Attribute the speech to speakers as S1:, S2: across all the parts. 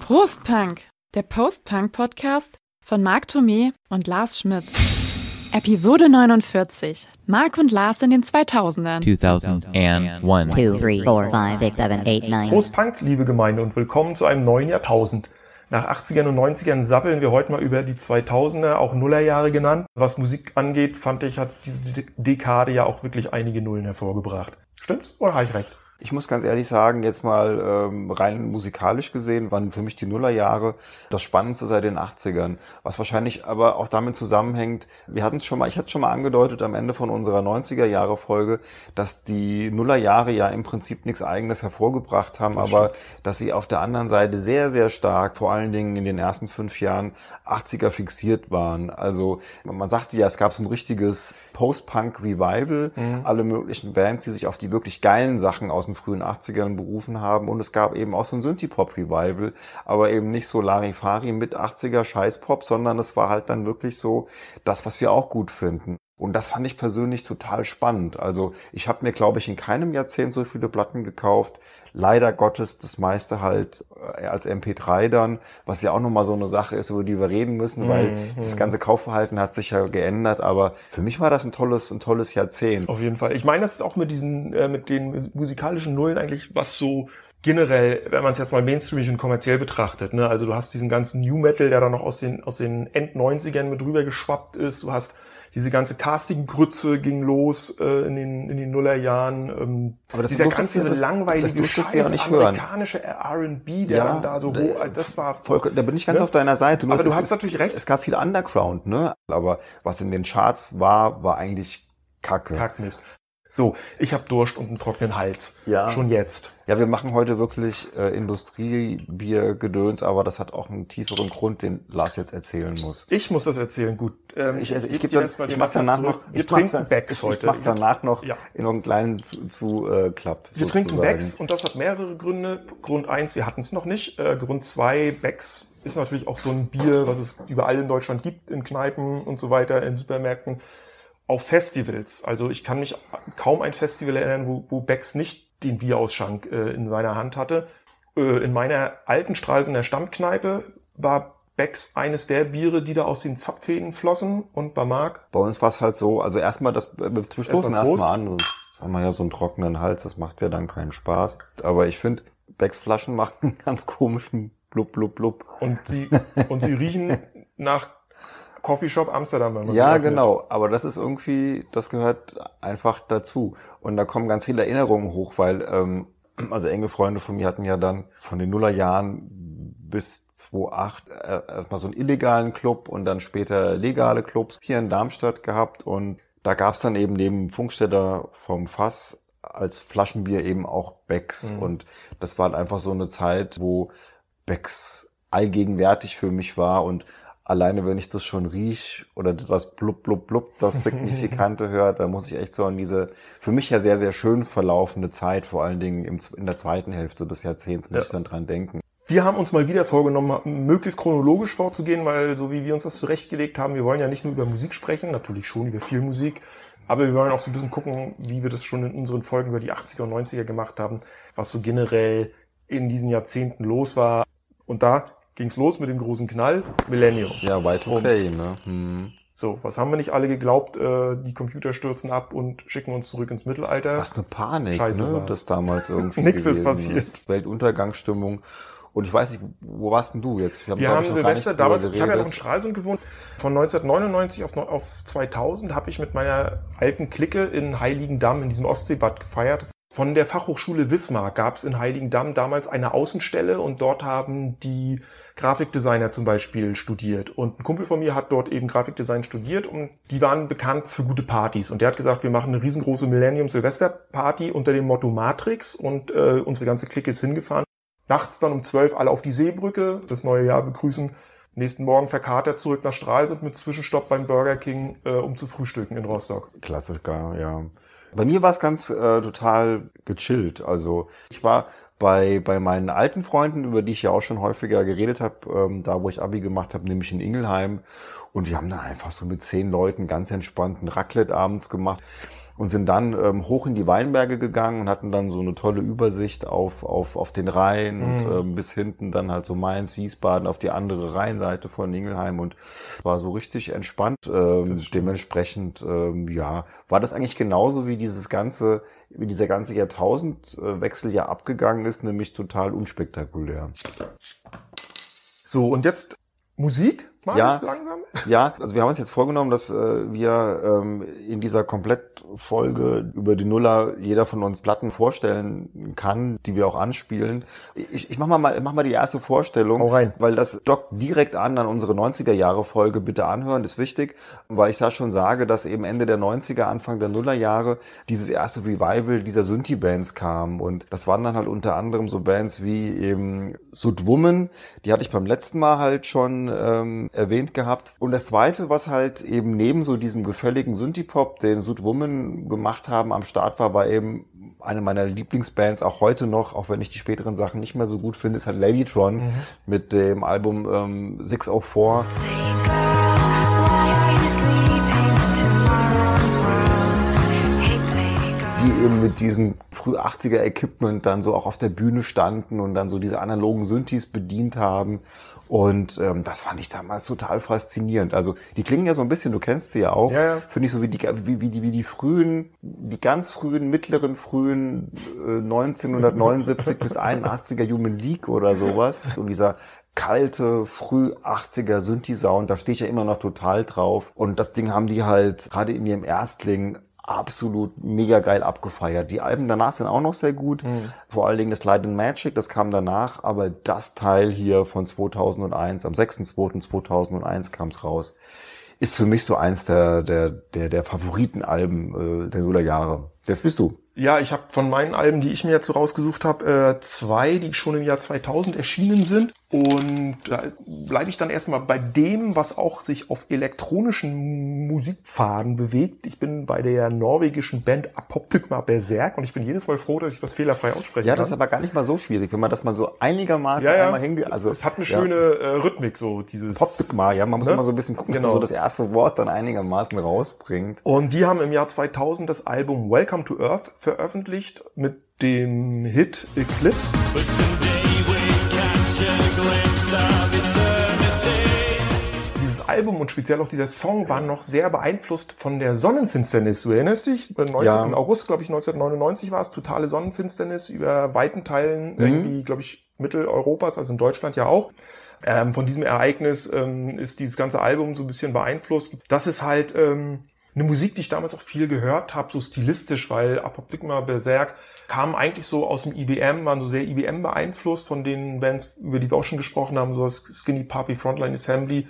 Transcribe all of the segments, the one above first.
S1: Prostpunk, der Post-Punk-Podcast von Marc Thomé und Lars Schmidt. Episode 49. Marc und Lars in den 2000ern.
S2: 2001.
S3: two, three, four, five, six, seven, eight, nine.
S4: Prost Punk, liebe Gemeinde, und willkommen zu einem neuen Jahrtausend. Nach 80ern und 90ern sappeln wir heute mal über die 2000er, auch Nullerjahre genannt. Was Musik angeht, fand ich, hat diese De- Dekade ja auch wirklich einige Nullen hervorgebracht. Stimmt's? Oder habe ich recht?
S5: Ich muss ganz ehrlich sagen, jetzt mal ähm, rein musikalisch gesehen, waren für mich die Nullerjahre das Spannendste seit den 80ern. Was wahrscheinlich aber auch damit zusammenhängt, wir hatten es schon mal, ich hatte es schon mal angedeutet am Ende von unserer 90er-Jahre-Folge, dass die Nullerjahre ja im Prinzip nichts Eigenes hervorgebracht haben,
S4: Das
S5: aber dass sie auf der anderen Seite sehr, sehr stark, vor allen Dingen in den ersten fünf Jahren, 80er fixiert waren. Also man sagte ja, es gab so ein richtiges Post-Punk-Revival, alle möglichen Bands, die sich auf die wirklich geilen Sachen aus den frühen 80ern berufen haben und es gab eben auch so ein Synthie-Pop-Revival, aber eben nicht so Larifari mit 80er Scheiß-Pop, sondern es war halt dann wirklich so das, was wir auch gut finden. Und das fand ich persönlich total spannend. Also ich habe mir, glaube ich, in keinem Jahrzehnt so viele Platten gekauft. Leider Gottes das meiste halt äh, als MP3 dann, was ja auch nochmal so eine Sache ist, über die wir reden müssen, weil
S4: Mhm.
S5: das ganze Kaufverhalten hat sich ja geändert. Aber für mich war das ein tolles, ein tolles Jahrzehnt.
S4: Auf jeden Fall. Ich meine, das ist auch mit diesen, äh, mit den musikalischen Nullen eigentlich was so generell, wenn man es jetzt mal mainstreamig und kommerziell betrachtet, ne? Also du hast diesen ganzen New Metal, der dann noch aus den, aus den End-90ern mit rüber geschwappt ist. Du hast diese ganze Casting-Grütze ging los äh, in den, in den Nullerjahren. Ähm,
S5: Aber das
S4: dieser ganze
S5: das-
S4: langweilige
S5: das
S4: Scheiß
S5: ja nicht
S4: amerikanische R&B, der
S5: Ja,
S4: dann da so hoch, das war
S5: Voll, da bin ich ganz
S4: Ne?
S5: auf deiner Seite. Nur
S4: Aber du
S5: ist-
S4: hast natürlich recht.
S5: Es gab viel Underground, ne? Aber was in den Charts war, war eigentlich Kacke.
S4: Kackmist. So, ich habe Durst und einen trockenen Hals.
S5: Ja.
S4: Schon jetzt.
S5: Ja, wir machen heute wirklich äh, Industriebiergedöns, aber das hat auch einen tieferen Grund, den Lars jetzt erzählen muss.
S4: Ich muss das erzählen, gut. Ähm,
S5: Ich, also ich,
S4: dir
S5: dann, ich
S4: den
S5: mach
S4: Löffel
S5: danach
S4: zurück.
S5: noch,
S4: Wir
S5: ich
S4: trinken
S5: dann-
S4: Becks
S5: ich,
S4: heute.
S5: Ich mach danach noch
S4: Ja.
S5: in noch einen kleinen zu, zu äh, Klapp.
S4: Wir trinken
S5: sozusagen.
S4: Becks und das hat mehrere Gründe. Grund eins, wir hatten es noch nicht. Äh, Grund zwei, Becks ist natürlich auch so ein Bier, was es überall in Deutschland gibt, in Kneipen und so weiter, in Supermärkten. Auf Festivals. Also ich kann mich kaum ein Festival erinnern, wo, wo Becks nicht den Bierausschank äh, in seiner Hand hatte. Äh, in meiner alten Stralsunder Stammkneipe war Becks eines der Biere, die da aus den Zapfhähnen flossen und bei Marc.
S5: Bei uns war es halt so, also erstmal das, äh, wir stoßen
S4: Erstmal
S5: erstmal an. Sonst haben wir ja so einen trockenen Hals, das macht ja dann keinen Spaß. Aber ich finde, Becks Flaschen machen einen ganz komischen blub, blub, blub.
S4: Und sie, und sie riechen nach Coffeeshop Amsterdam, wenn man
S5: Ja,
S4: öffnet.
S5: genau. Aber das ist irgendwie, das gehört einfach dazu. Und da kommen ganz viele Erinnerungen hoch, weil, ähm, also enge Freunde von mir hatten ja dann von den Nullerjahren bis 2008 äh, erstmal so einen illegalen Club und dann später legale Clubs hier in Darmstadt gehabt. Und da gab's dann eben neben Funkstätter vom Fass als Flaschenbier eben auch Becks.
S4: Mhm.
S5: Und das war halt einfach so eine Zeit, wo Becks allgegenwärtig für mich war und alleine wenn ich das schon riech oder das blub blub blub, das Signifikante hört, da muss ich echt so an diese für mich ja sehr, sehr schön verlaufende Zeit, vor allen Dingen im, in der zweiten Hälfte des Jahrzehnts, muss
S4: Ja.
S5: ich dann dran denken.
S4: Wir haben uns mal wieder vorgenommen, möglichst chronologisch vorzugehen, weil so wie wir uns das zurechtgelegt haben, wir wollen ja nicht nur über Musik sprechen, natürlich schon über viel Musik, aber wir wollen auch so ein bisschen gucken, wie wir das schon in unseren Folgen über die 80er und 90er gemacht haben, was so generell in diesen Jahrzehnten los war. Und da ging's los mit dem großen Knall, Millennium.
S5: Ja, Y2K,
S4: Ums.
S5: ne? Hm.
S4: So, was haben wir nicht alle geglaubt? Äh, die Computer stürzen ab und schicken uns zurück ins Mittelalter.
S5: Was eine Panik,
S4: Scheiße
S5: ne?
S4: war's.
S5: Das damals irgendwie.
S4: Nix ist passiert.
S5: Weltuntergangsstimmung. Und ich weiß nicht, wo warst denn du jetzt?
S4: Wir
S5: glaub
S4: haben Silvester, damals, ich habe ja noch in. Stralsund gewohnt. Von 1999 auf, auf 2000 habe ich mit meiner alten Clique in Heiligendamm in diesem Ostseebad gefeiert. Von der Fachhochschule Wismar gab es in Heiligendamm damals eine Außenstelle und dort haben die Grafikdesigner zum Beispiel studiert. Und ein Kumpel von mir hat dort eben Grafikdesign studiert und die waren bekannt für gute Partys. Und der hat gesagt, wir machen eine riesengroße Millennium Silvester Party unter dem Motto Matrix und äh, unsere ganze Clique ist hingefahren. Nachts dann um 12 alle auf die Seebrücke, das neue Jahr begrüßen. Nächsten Morgen verkatert zurück nach Stralsund mit Zwischenstopp beim Burger King, äh, um zu frühstücken in Rostock.
S5: Klassiker, ja. Bei mir war es ganz äh, total gechillt. Also ich war bei, bei meinen alten Freunden, über die ich ja auch schon häufiger geredet habe, ähm, da wo ich Abi gemacht habe, nämlich in Ingelheim. Und wir haben da einfach so mit zehn Leuten ganz entspannt ein Raclette abends gemacht. Und sind dann ähm, hoch in die Weinberge gegangen und hatten dann so eine tolle Übersicht auf, auf, auf den Rhein und
S4: Mhm.
S5: ähm, bis hinten dann halt so Mainz, Wiesbaden auf die andere Rheinseite von Ingelheim und war so richtig entspannt. Ähm, dementsprechend, ähm, ja, war das eigentlich genauso wie dieses ganze, wie dieser ganze Jahrtausendwechsel ja abgegangen ist, nämlich total unspektakulär.
S4: So, und jetzt Musik mal
S5: Ja.
S4: langsam?
S5: Ja, also wir haben uns jetzt vorgenommen, dass äh, wir ähm, in dieser Komplettfolge über die Nuller jeder von uns Platten vorstellen kann, die wir auch anspielen. Ich, ich mach mal, mal, mach mal die erste Vorstellung,
S4: Hau rein.
S5: weil das dockt direkt an an unsere 90er Jahre Folge. Bitte anhören, ist wichtig, weil ich da schon sage, dass eben Ende der 90er, Anfang der Nuller Jahre dieses erste Revival dieser Synthie-Bands kam und das waren dann halt unter anderem so Bands wie eben Sud Woman, die hatte ich beim letzten Mal halt schon ähm, erwähnt gehabt. Und das zweite, was halt eben neben so diesem gefälligen Synthie-Pop, den Sud Woman gemacht haben, am Start war, war eben eine meiner Lieblingsbands, auch heute noch, auch wenn ich die späteren Sachen nicht mehr so gut finde, ist halt Ladytron mit dem Album ähm, 604. die eben mit diesem früh 80er Equipment dann so auch auf der Bühne standen und dann so diese analogen Synthes bedient haben. Und ähm, das fand ich damals total faszinierend. Also die klingen ja so ein bisschen, du kennst sie ja auch,
S4: Ja, ja.
S5: finde ich so wie die, wie, wie, die, wie die frühen, die ganz frühen, mittleren, frühen äh, 1979 bis 81er Human League oder sowas. Und dieser kalte, früh 80er Synthi-Sound, da stehe ich ja immer noch total drauf. Und das Ding haben die halt gerade in ihrem Erstling absolut mega geil abgefeiert. Die Alben danach sind auch noch sehr gut. Vor allen Dingen das Light and Magic, das kam danach, aber das Teil hier von 2001, am 6.2.2001 kam es raus, ist für mich so eins der, der, der, der Favoritenalben äh, der Nullerjahre. Jetzt bist du.
S4: Ja, ich habe von meinen Alben, die ich mir jetzt so rausgesucht habe, äh, zwei, die schon im Jahr 2000 erschienen sind. Und da bleibe ich dann erstmal bei dem, was auch sich auf elektronischen Musikpfaden bewegt. Ich bin bei der norwegischen Band Apoptygma Berserk und ich bin jedes Mal froh, dass ich das fehlerfrei aussprechen
S5: Ja,
S4: kann.
S5: das ist aber gar nicht mal so schwierig, wenn man das mal so einigermaßen
S4: ja, ja.
S5: einmal hinge... Also,
S4: es hat eine
S5: ja.
S4: schöne äh, Rhythmik, so dieses.
S5: Poptygma, ja, man muss
S4: Ne?
S5: immer so ein bisschen gucken, dass
S4: Genau.
S5: man so das erste Wort dann einigermaßen rausbringt.
S4: Und die haben im Jahr 2000 das Album Welcome to Earth veröffentlicht mit dem Hit Eclipse. Dieses Album und speziell auch dieser Song waren noch sehr beeinflusst von der Sonnenfinsternis. Du erinnerst dich? 19.
S5: Ja.
S4: August, glaube ich, 1999 war es, totale Sonnenfinsternis über weiten Teilen irgendwie, glaube ich, Mitteleuropas, also in Deutschland ja auch. Ähm, von diesem Ereignis ähm, ist dieses ganze Album so ein bisschen beeinflusst. Das ist halt ähm, eine Musik, die ich damals auch viel gehört habe, so stilistisch, weil Apoptygma Berserk kam eigentlich so aus dem IBM, waren so sehr IBM beeinflusst von den Bands, über die wir auch schon gesprochen haben, so das Skinny Puppy, Frontline Assembly,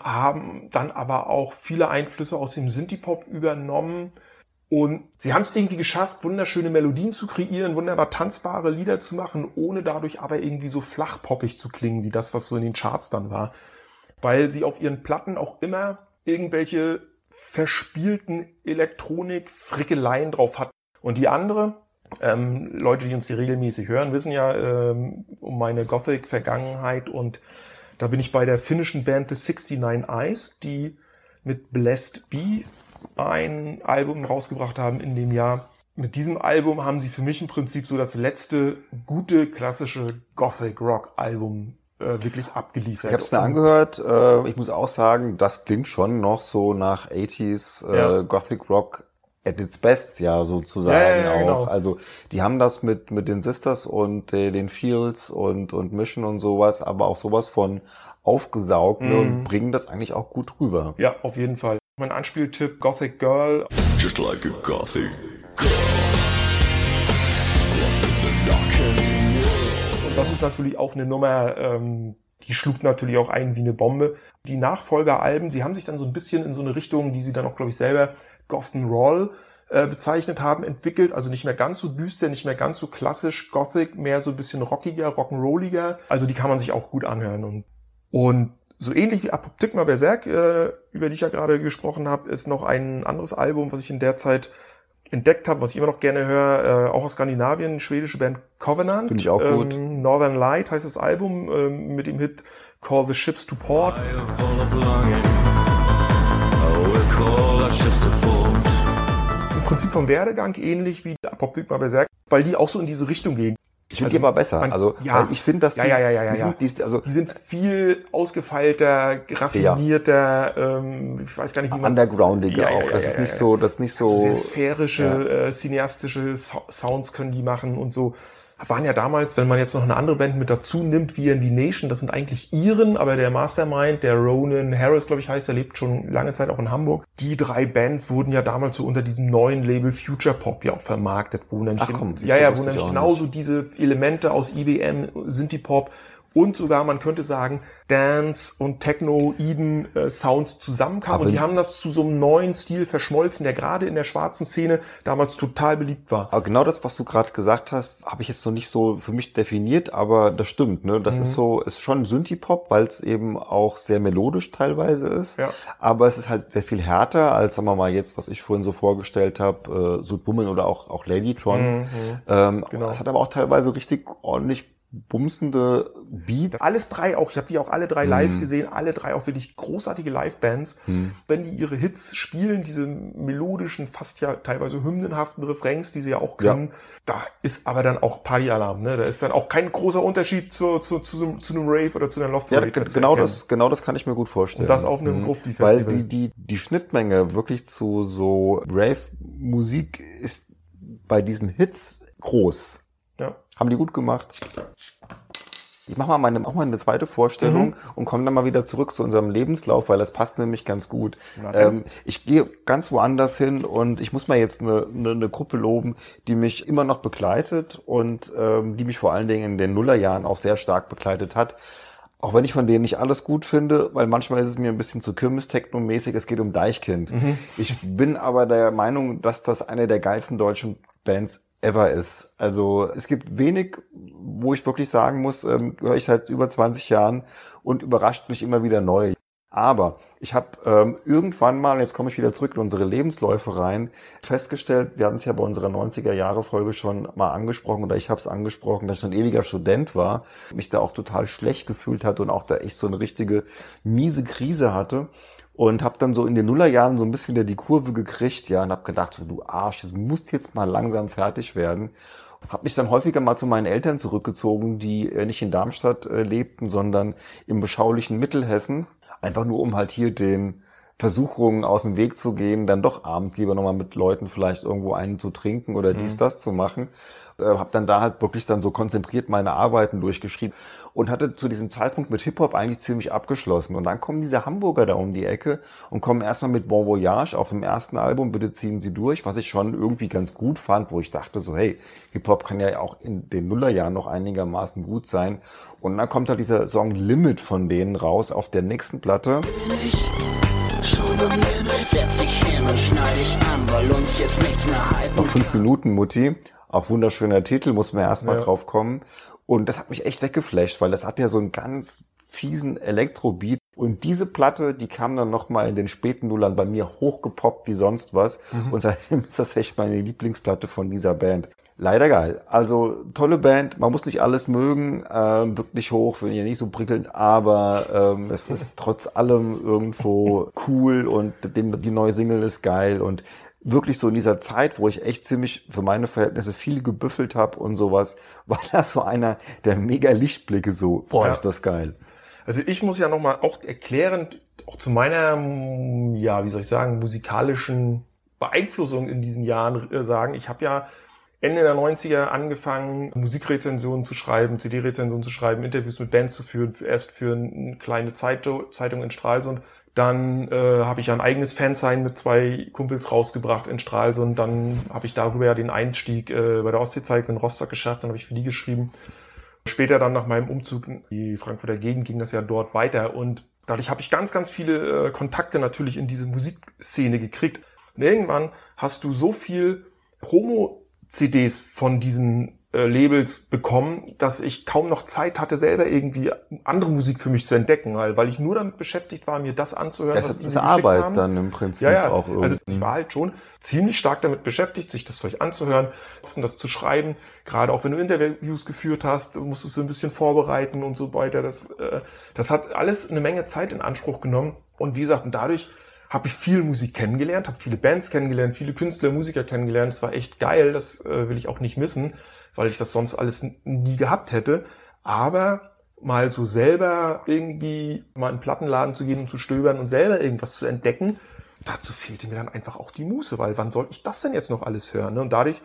S4: haben dann aber auch viele Einflüsse aus dem Synthie-Pop übernommen. Und sie haben es irgendwie geschafft, wunderschöne Melodien zu kreieren, wunderbar tanzbare Lieder zu machen, ohne dadurch aber irgendwie so flachpoppig zu klingen, wie das, was so in den Charts dann war. Weil sie auf ihren Platten auch immer irgendwelche verspielten Elektronik-Frickeleien drauf hat. Und die andere, ähm, Leute, die uns hier regelmäßig hören, wissen ja ähm, um meine Gothic-Vergangenheit und da bin ich bei der finnischen Band The 69 Eyes, die mit Blessed Bee ein Album rausgebracht haben in dem Jahr. Mit diesem Album haben sie für mich im Prinzip so das letzte gute klassische Gothic Rock Album äh, wirklich abgeliefert.
S5: Ich habe es mir angehört. Äh, ich muss auch sagen, das klingt schon noch so nach 80s äh,
S4: Ja.
S5: Gothic Rock at its best, ja, sozusagen
S4: Ja, ja, ja,
S5: auch.
S4: genau.
S5: Also die haben das mit mit den Sisters und äh, den Fields und und Mission und sowas, aber auch sowas von aufgesaugt ne,
S4: Mhm.
S5: und bringen das eigentlich auch gut rüber.
S4: Ja, auf jeden Fall. Mein Anspieltipp Gothic Girl.
S6: Just like a gothic
S4: Und das ist natürlich auch eine Nummer, ähm, die schlug natürlich auch ein wie eine Bombe. Die Nachfolgeralben, sie haben sich dann so ein bisschen in so eine Richtung, die sie dann auch, glaube ich, selber Gotham Roll äh, bezeichnet haben, entwickelt. Also nicht mehr ganz so düster, nicht mehr ganz so klassisch Gothic, mehr so ein bisschen rockiger, rock'n'rolliger. Also die kann man sich auch gut anhören. Und, und so ähnlich wie Apoptygma Berserk, äh, über die ich ja gerade gesprochen habe, ist noch ein anderes Album, was ich in der Zeit entdeckt habe, was ich immer noch gerne höre, äh, auch aus Skandinavien, schwedische Band Covenant.
S5: Finde ich auch gut.
S4: Ähm, Northern Light heißt das Album ähm, mit dem Hit Call the Ships to Port. Und Prinzip vom Werdegang ähnlich wie Apokalypse Berserk, weil die auch so in diese Richtung gehen.
S5: Ich finde die aber besser.
S4: man-
S5: also,
S4: ja.
S5: ich finde, dass die,
S4: Ja, ja, ja, ja, ja,
S5: die sind, die, also,
S4: Die sind viel ausgefeilter, raffinierter, ähm, ich weiß gar nicht, wie man
S5: undergroundiger auch. das ist nicht so, das ist nicht so,
S4: sehr sphärische, äh, cineastische so Sounds können die machen und so. Waren ja damals, wenn man jetzt noch eine andere Band mit dazu nimmt, wie in die Nation, das sind eigentlich Iren, aber der Mastermind, der Ronan Harris, glaube ich, heißt, der lebt schon lange Zeit auch in Hamburg. Die drei Bands wurden ja damals so unter diesem neuen Label Future Pop ja auch vermarktet, wo nämlich,
S5: Ach komm,
S4: ja, ja, wo nämlich genauso diese Elemente aus IBM, Synthie-Pop und sogar, man könnte sagen, Dance und Techno, Eden äh, Sounds zusammenkamen.
S5: Aber-
S4: Und die haben das zu so einem neuen Stil verschmolzen, der gerade in der schwarzen Szene damals total beliebt war.
S5: Aber genau das, was du gerade gesagt hast, habe ich jetzt noch nicht so für mich definiert, aber das stimmt. Ne? Das
S4: Mhm.
S5: ist so, ist schon Synthie-Pop, weil es eben auch sehr melodisch teilweise ist.
S4: Ja.
S5: Aber es ist halt sehr viel härter als, sagen wir mal, jetzt, was ich vorhin so vorgestellt habe, äh, Sudbummen oder auch, auch Ladytron.
S4: Mhm.
S5: Ähm,
S4: Genau.
S5: Es hat aber auch teilweise richtig ordentlich bumsende Beat.
S4: Alles drei auch, ich habe die auch alle drei live gesehen, alle drei auch wirklich großartige Live-Bands. Wenn die ihre Hits spielen, diese melodischen, fast ja teilweise hymnenhaften Refrains, die sie ja auch können, da ist aber dann auch Partyalarm. Ne? Da ist dann auch kein großer Unterschied zu, zu, zu, zu einem Rave oder zu einer Loft
S5: Ja,
S4: Parade zu
S5: genau das, genau das kann ich mir gut vorstellen.
S4: Und das auf einem
S5: Mhm.
S4: Grufti-Festival.
S5: Weil die, die, die Schnittmenge wirklich zu so Rave-Musik ist bei diesen Hits groß. Haben die gut gemacht. Ich mache mal meine, auch mal eine zweite Vorstellung
S4: Mhm.
S5: und komme dann mal wieder zurück zu unserem Lebenslauf, weil das passt nämlich ganz gut. Ähm, ich gehe ganz woanders hin und ich muss mal jetzt eine, eine, eine Gruppe loben, die mich immer noch begleitet und ähm, die mich vor allen Dingen in den Nullerjahren auch sehr stark begleitet hat. Auch wenn ich von denen nicht alles gut finde, weil manchmal ist es mir ein bisschen zu Kirmes-Techno-mäßig, es geht um Deichkind. Ich bin aber der Meinung, dass das eine der geilsten deutschen Bands ever ist. Also es gibt wenig, wo ich wirklich sagen muss, ähm, höre ich seit über 20 Jahren und überrascht mich immer wieder neu. Aber ich habe ähm, irgendwann mal, jetzt komme ich wieder zurück in unsere Lebensläufe rein, festgestellt, wir hatten es ja bei unserer 90er-Jahre-Folge schon mal angesprochen oder ich habe es angesprochen, dass ich ein ewiger Student war, mich da auch total schlecht gefühlt hatte und auch da echt so eine richtige miese Krise hatte und habe dann so in den Nullerjahren so ein bisschen wieder die Kurve gekriegt, ja, und habe gedacht, so, du Arsch, das musst jetzt mal langsam fertig werden. Habe mich dann häufiger mal zu meinen Eltern zurückgezogen, die äh, nicht in Darmstadt äh, lebten, sondern im beschaulichen Mittelhessen. Einfach nur, um halt hier den Versuchungen aus dem Weg zu gehen, dann doch abends lieber nochmal mit Leuten vielleicht irgendwo einen zu trinken oder dies, das zu machen. Äh, habe dann da halt wirklich dann so konzentriert meine Arbeiten durchgeschrieben und hatte zu diesem Zeitpunkt mit Hip-Hop eigentlich ziemlich abgeschlossen. Und dann kommen diese Hamburger da um die Ecke und kommen erstmal mit Bon Voyage auf dem ersten Album, bitte ziehen sie durch, was ich schon irgendwie ganz gut fand, wo ich dachte so, hey, Hip-Hop kann ja auch in den Nullerjahren noch einigermaßen gut sein. Und dann kommt da dieser Song Limit von denen raus auf der nächsten Platte. Noch fünf Minuten, Mutti. Auch wunderschöner Titel, muss man erstmal
S4: Ja.
S5: drauf kommen. Und das hat mich echt weggeflasht, weil das hat ja so einen ganz fiesen Elektrobeat. Und diese Platte, die kam dann nochmal in den späten Nullern bei mir hochgepoppt wie sonst was. Und seitdem ist das echt meine Lieblingsplatte von dieser Band. Leider geil. Also tolle Band. Man muss nicht alles mögen, ähm, wirklich hoch, wenn ihr nicht so prickelnd, aber ähm, es ist trotz allem irgendwo cool und den, die neue Single ist geil und wirklich so in dieser Zeit, wo ich echt ziemlich für meine Verhältnisse viel gebüffelt habe und sowas, war das so einer der mega Lichtblicke so, boah,
S4: Ja.
S5: ist das geil.
S4: Also ich muss ja nochmal auch erklären, auch zu meiner, ja, wie soll ich sagen, musikalischen Beeinflussung in diesen Jahren äh, sagen, ich habe ja Ende der 90er angefangen, Musikrezensionen zu schreiben, CD-Rezensionen zu schreiben, Interviews mit Bands zu führen, erst für eine kleine Zeitung, Zeitung in Stralsund. Dann äh, habe ich ein eigenes Fansign mit zwei Kumpels rausgebracht in Stralsund. Dann habe ich darüber ja den Einstieg äh, bei der Ostsee-Zeitung in Rostock geschafft. Dann habe ich für die geschrieben. Später dann nach meinem Umzug in die Frankfurter Gegend ging das ja dort weiter und dadurch habe ich ganz, ganz viele äh, Kontakte natürlich in diese Musikszene gekriegt. Und irgendwann hast du so viel Promo-CDs von diesen äh, Labels bekommen, dass ich kaum noch Zeit hatte, selber irgendwie andere Musik für mich zu entdecken, weil, weil ich nur damit beschäftigt war, mir das anzuhören,
S5: Das
S4: was die mir
S5: Arbeit
S4: haben.
S5: dann im Prinzip
S4: Ja, ja.
S5: auch irgendwie.
S4: Also ich war halt schon ziemlich stark damit beschäftigt, sich das Zeug anzuhören, das zu schreiben. Gerade auch wenn du Interviews geführt hast, musstest du ein bisschen vorbereiten und so weiter. Das, äh, das hat alles eine Menge Zeit in Anspruch genommen. Und wie gesagt, und dadurch habe ich viel Musik kennengelernt, habe viele Bands kennengelernt, viele Künstler, Musiker kennengelernt. Es war echt geil, das äh, will ich auch nicht missen, weil ich das sonst alles nie gehabt hätte. Aber mal so selber irgendwie mal in den Plattenladen zu gehen und zu stöbern und selber irgendwas zu entdecken, dazu fehlte mir dann einfach auch die Muße, weil wann soll ich das denn jetzt noch alles hören? Ne? Und dadurch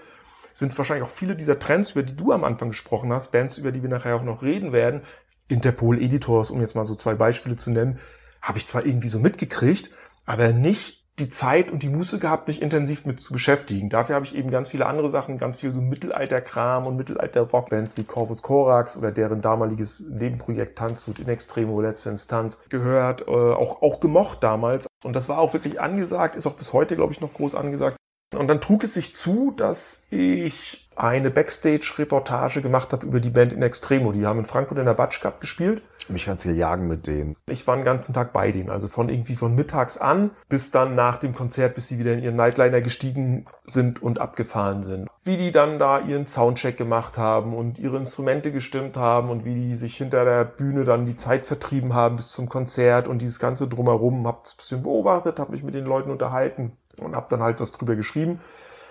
S4: sind wahrscheinlich auch viele dieser Trends, über die du am Anfang gesprochen hast, Bands, über die wir nachher auch noch reden werden, Interpol Editors, um jetzt mal so zwei Beispiele zu nennen, habe ich zwar irgendwie so mitgekriegt, aber nicht die Zeit und die Muße gehabt, mich intensiv mit zu beschäftigen. Dafür habe ich eben ganz viele andere Sachen, ganz viel so Mittelalter-Kram und Mittelalter-Rockbands wie Corvus Corax oder deren damaliges Nebenprojekt Tanzwut in Extremo, letzte Instanz gehört, äh, auch, auch gemocht damals. Und das war auch wirklich angesagt, ist auch bis heute, glaube ich, noch groß angesagt. Und dann trug es sich zu, dass ich eine Backstage-Reportage gemacht habe über die Band In Extremo. Die haben in Frankfurt in der Batsch Cup gespielt.
S5: Mich ganz viel jagen mit denen.
S4: Ich war den ganzen Tag bei denen, also von irgendwie von mittags an bis dann nach dem Konzert, bis sie wieder in ihren Nightliner gestiegen sind und abgefahren sind. Wie die dann da ihren Soundcheck gemacht haben und ihre Instrumente gestimmt haben und wie die sich hinter der Bühne dann die Zeit vertrieben haben bis zum Konzert und dieses ganze drumherum. Hab das ein bisschen beobachtet, habe mich mit den Leuten unterhalten und habe dann halt was drüber geschrieben.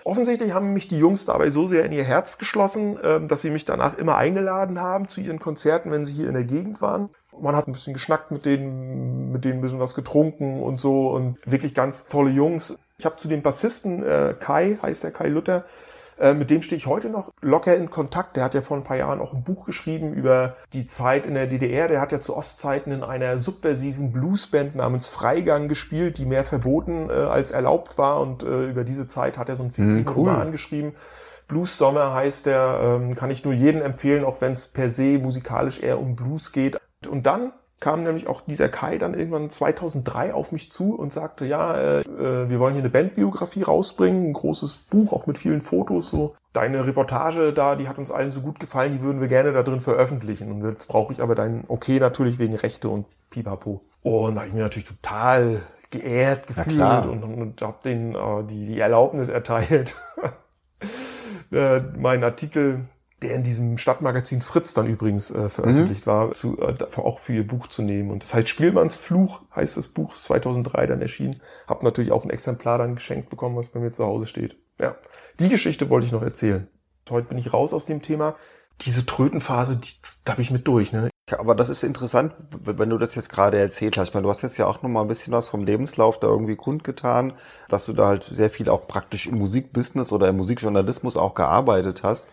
S4: Offensichtlich haben mich die Jungs dabei so sehr in ihr Herz geschlossen, ähm, dass sie mich danach immer eingeladen haben zu ihren Konzerten, wenn sie hier in der Gegend waren. Man hat ein bisschen geschnackt mit denen, mit denen ein bisschen was getrunken und so und wirklich ganz tolle Jungs. Ich habe zu dem Bassisten äh, Kai, heißt der Kai Luther, äh, mit dem stehe ich heute noch locker in Kontakt. Der hat ja vor ein paar Jahren auch ein Buch geschrieben über die Zeit in der DDR. Der hat ja zu Ostzeiten in einer subversiven Bluesband namens Freigang gespielt, die mehr verboten äh, als erlaubt war. Und äh, über diese Zeit hat er so fiktiven
S5: Hm, cool.
S4: Roman geschrieben. Blues Sommer heißt der, ähm, kann ich nur jedem empfehlen, auch wenn es per se musikalisch eher um Blues geht. Und dann kam nämlich auch dieser Kai dann irgendwann 2003 auf mich zu und sagte, ja, äh, äh, wir wollen hier eine Bandbiografie rausbringen, ein großes Buch, auch mit vielen Fotos, so. Deine Reportage da, die hat uns allen so gut gefallen, die würden wir gerne da drin veröffentlichen. Und jetzt brauche ich aber dein Okay natürlich wegen Rechte und Pipapo. Und da habe ich mir natürlich total geehrt gefühlt und, und, und habe denen äh, die, die Erlaubnis erteilt, äh, meinen Artikel, der in diesem Stadtmagazin Fritz dann übrigens äh, veröffentlicht war, zu, äh, auch für ihr Buch zu nehmen. Und das heißt Spielmanns Fluch, heißt das Buch, ist 2003 dann erschienen. Hab natürlich auch ein Exemplar dann geschenkt bekommen, was bei mir zu Hause steht. Ja, die Geschichte wollte ich noch erzählen. Heute bin ich raus aus dem Thema. Diese Trötenphase, die, da bin ich mit durch. Ne?
S5: Aber das ist interessant, wenn du das jetzt gerade erzählt hast. Ich meine, du hast jetzt ja auch noch mal ein bisschen was vom Lebenslauf da irgendwie kundgetan, dass du da halt sehr viel auch praktisch im Musikbusiness oder im Musikjournalismus auch gearbeitet hast.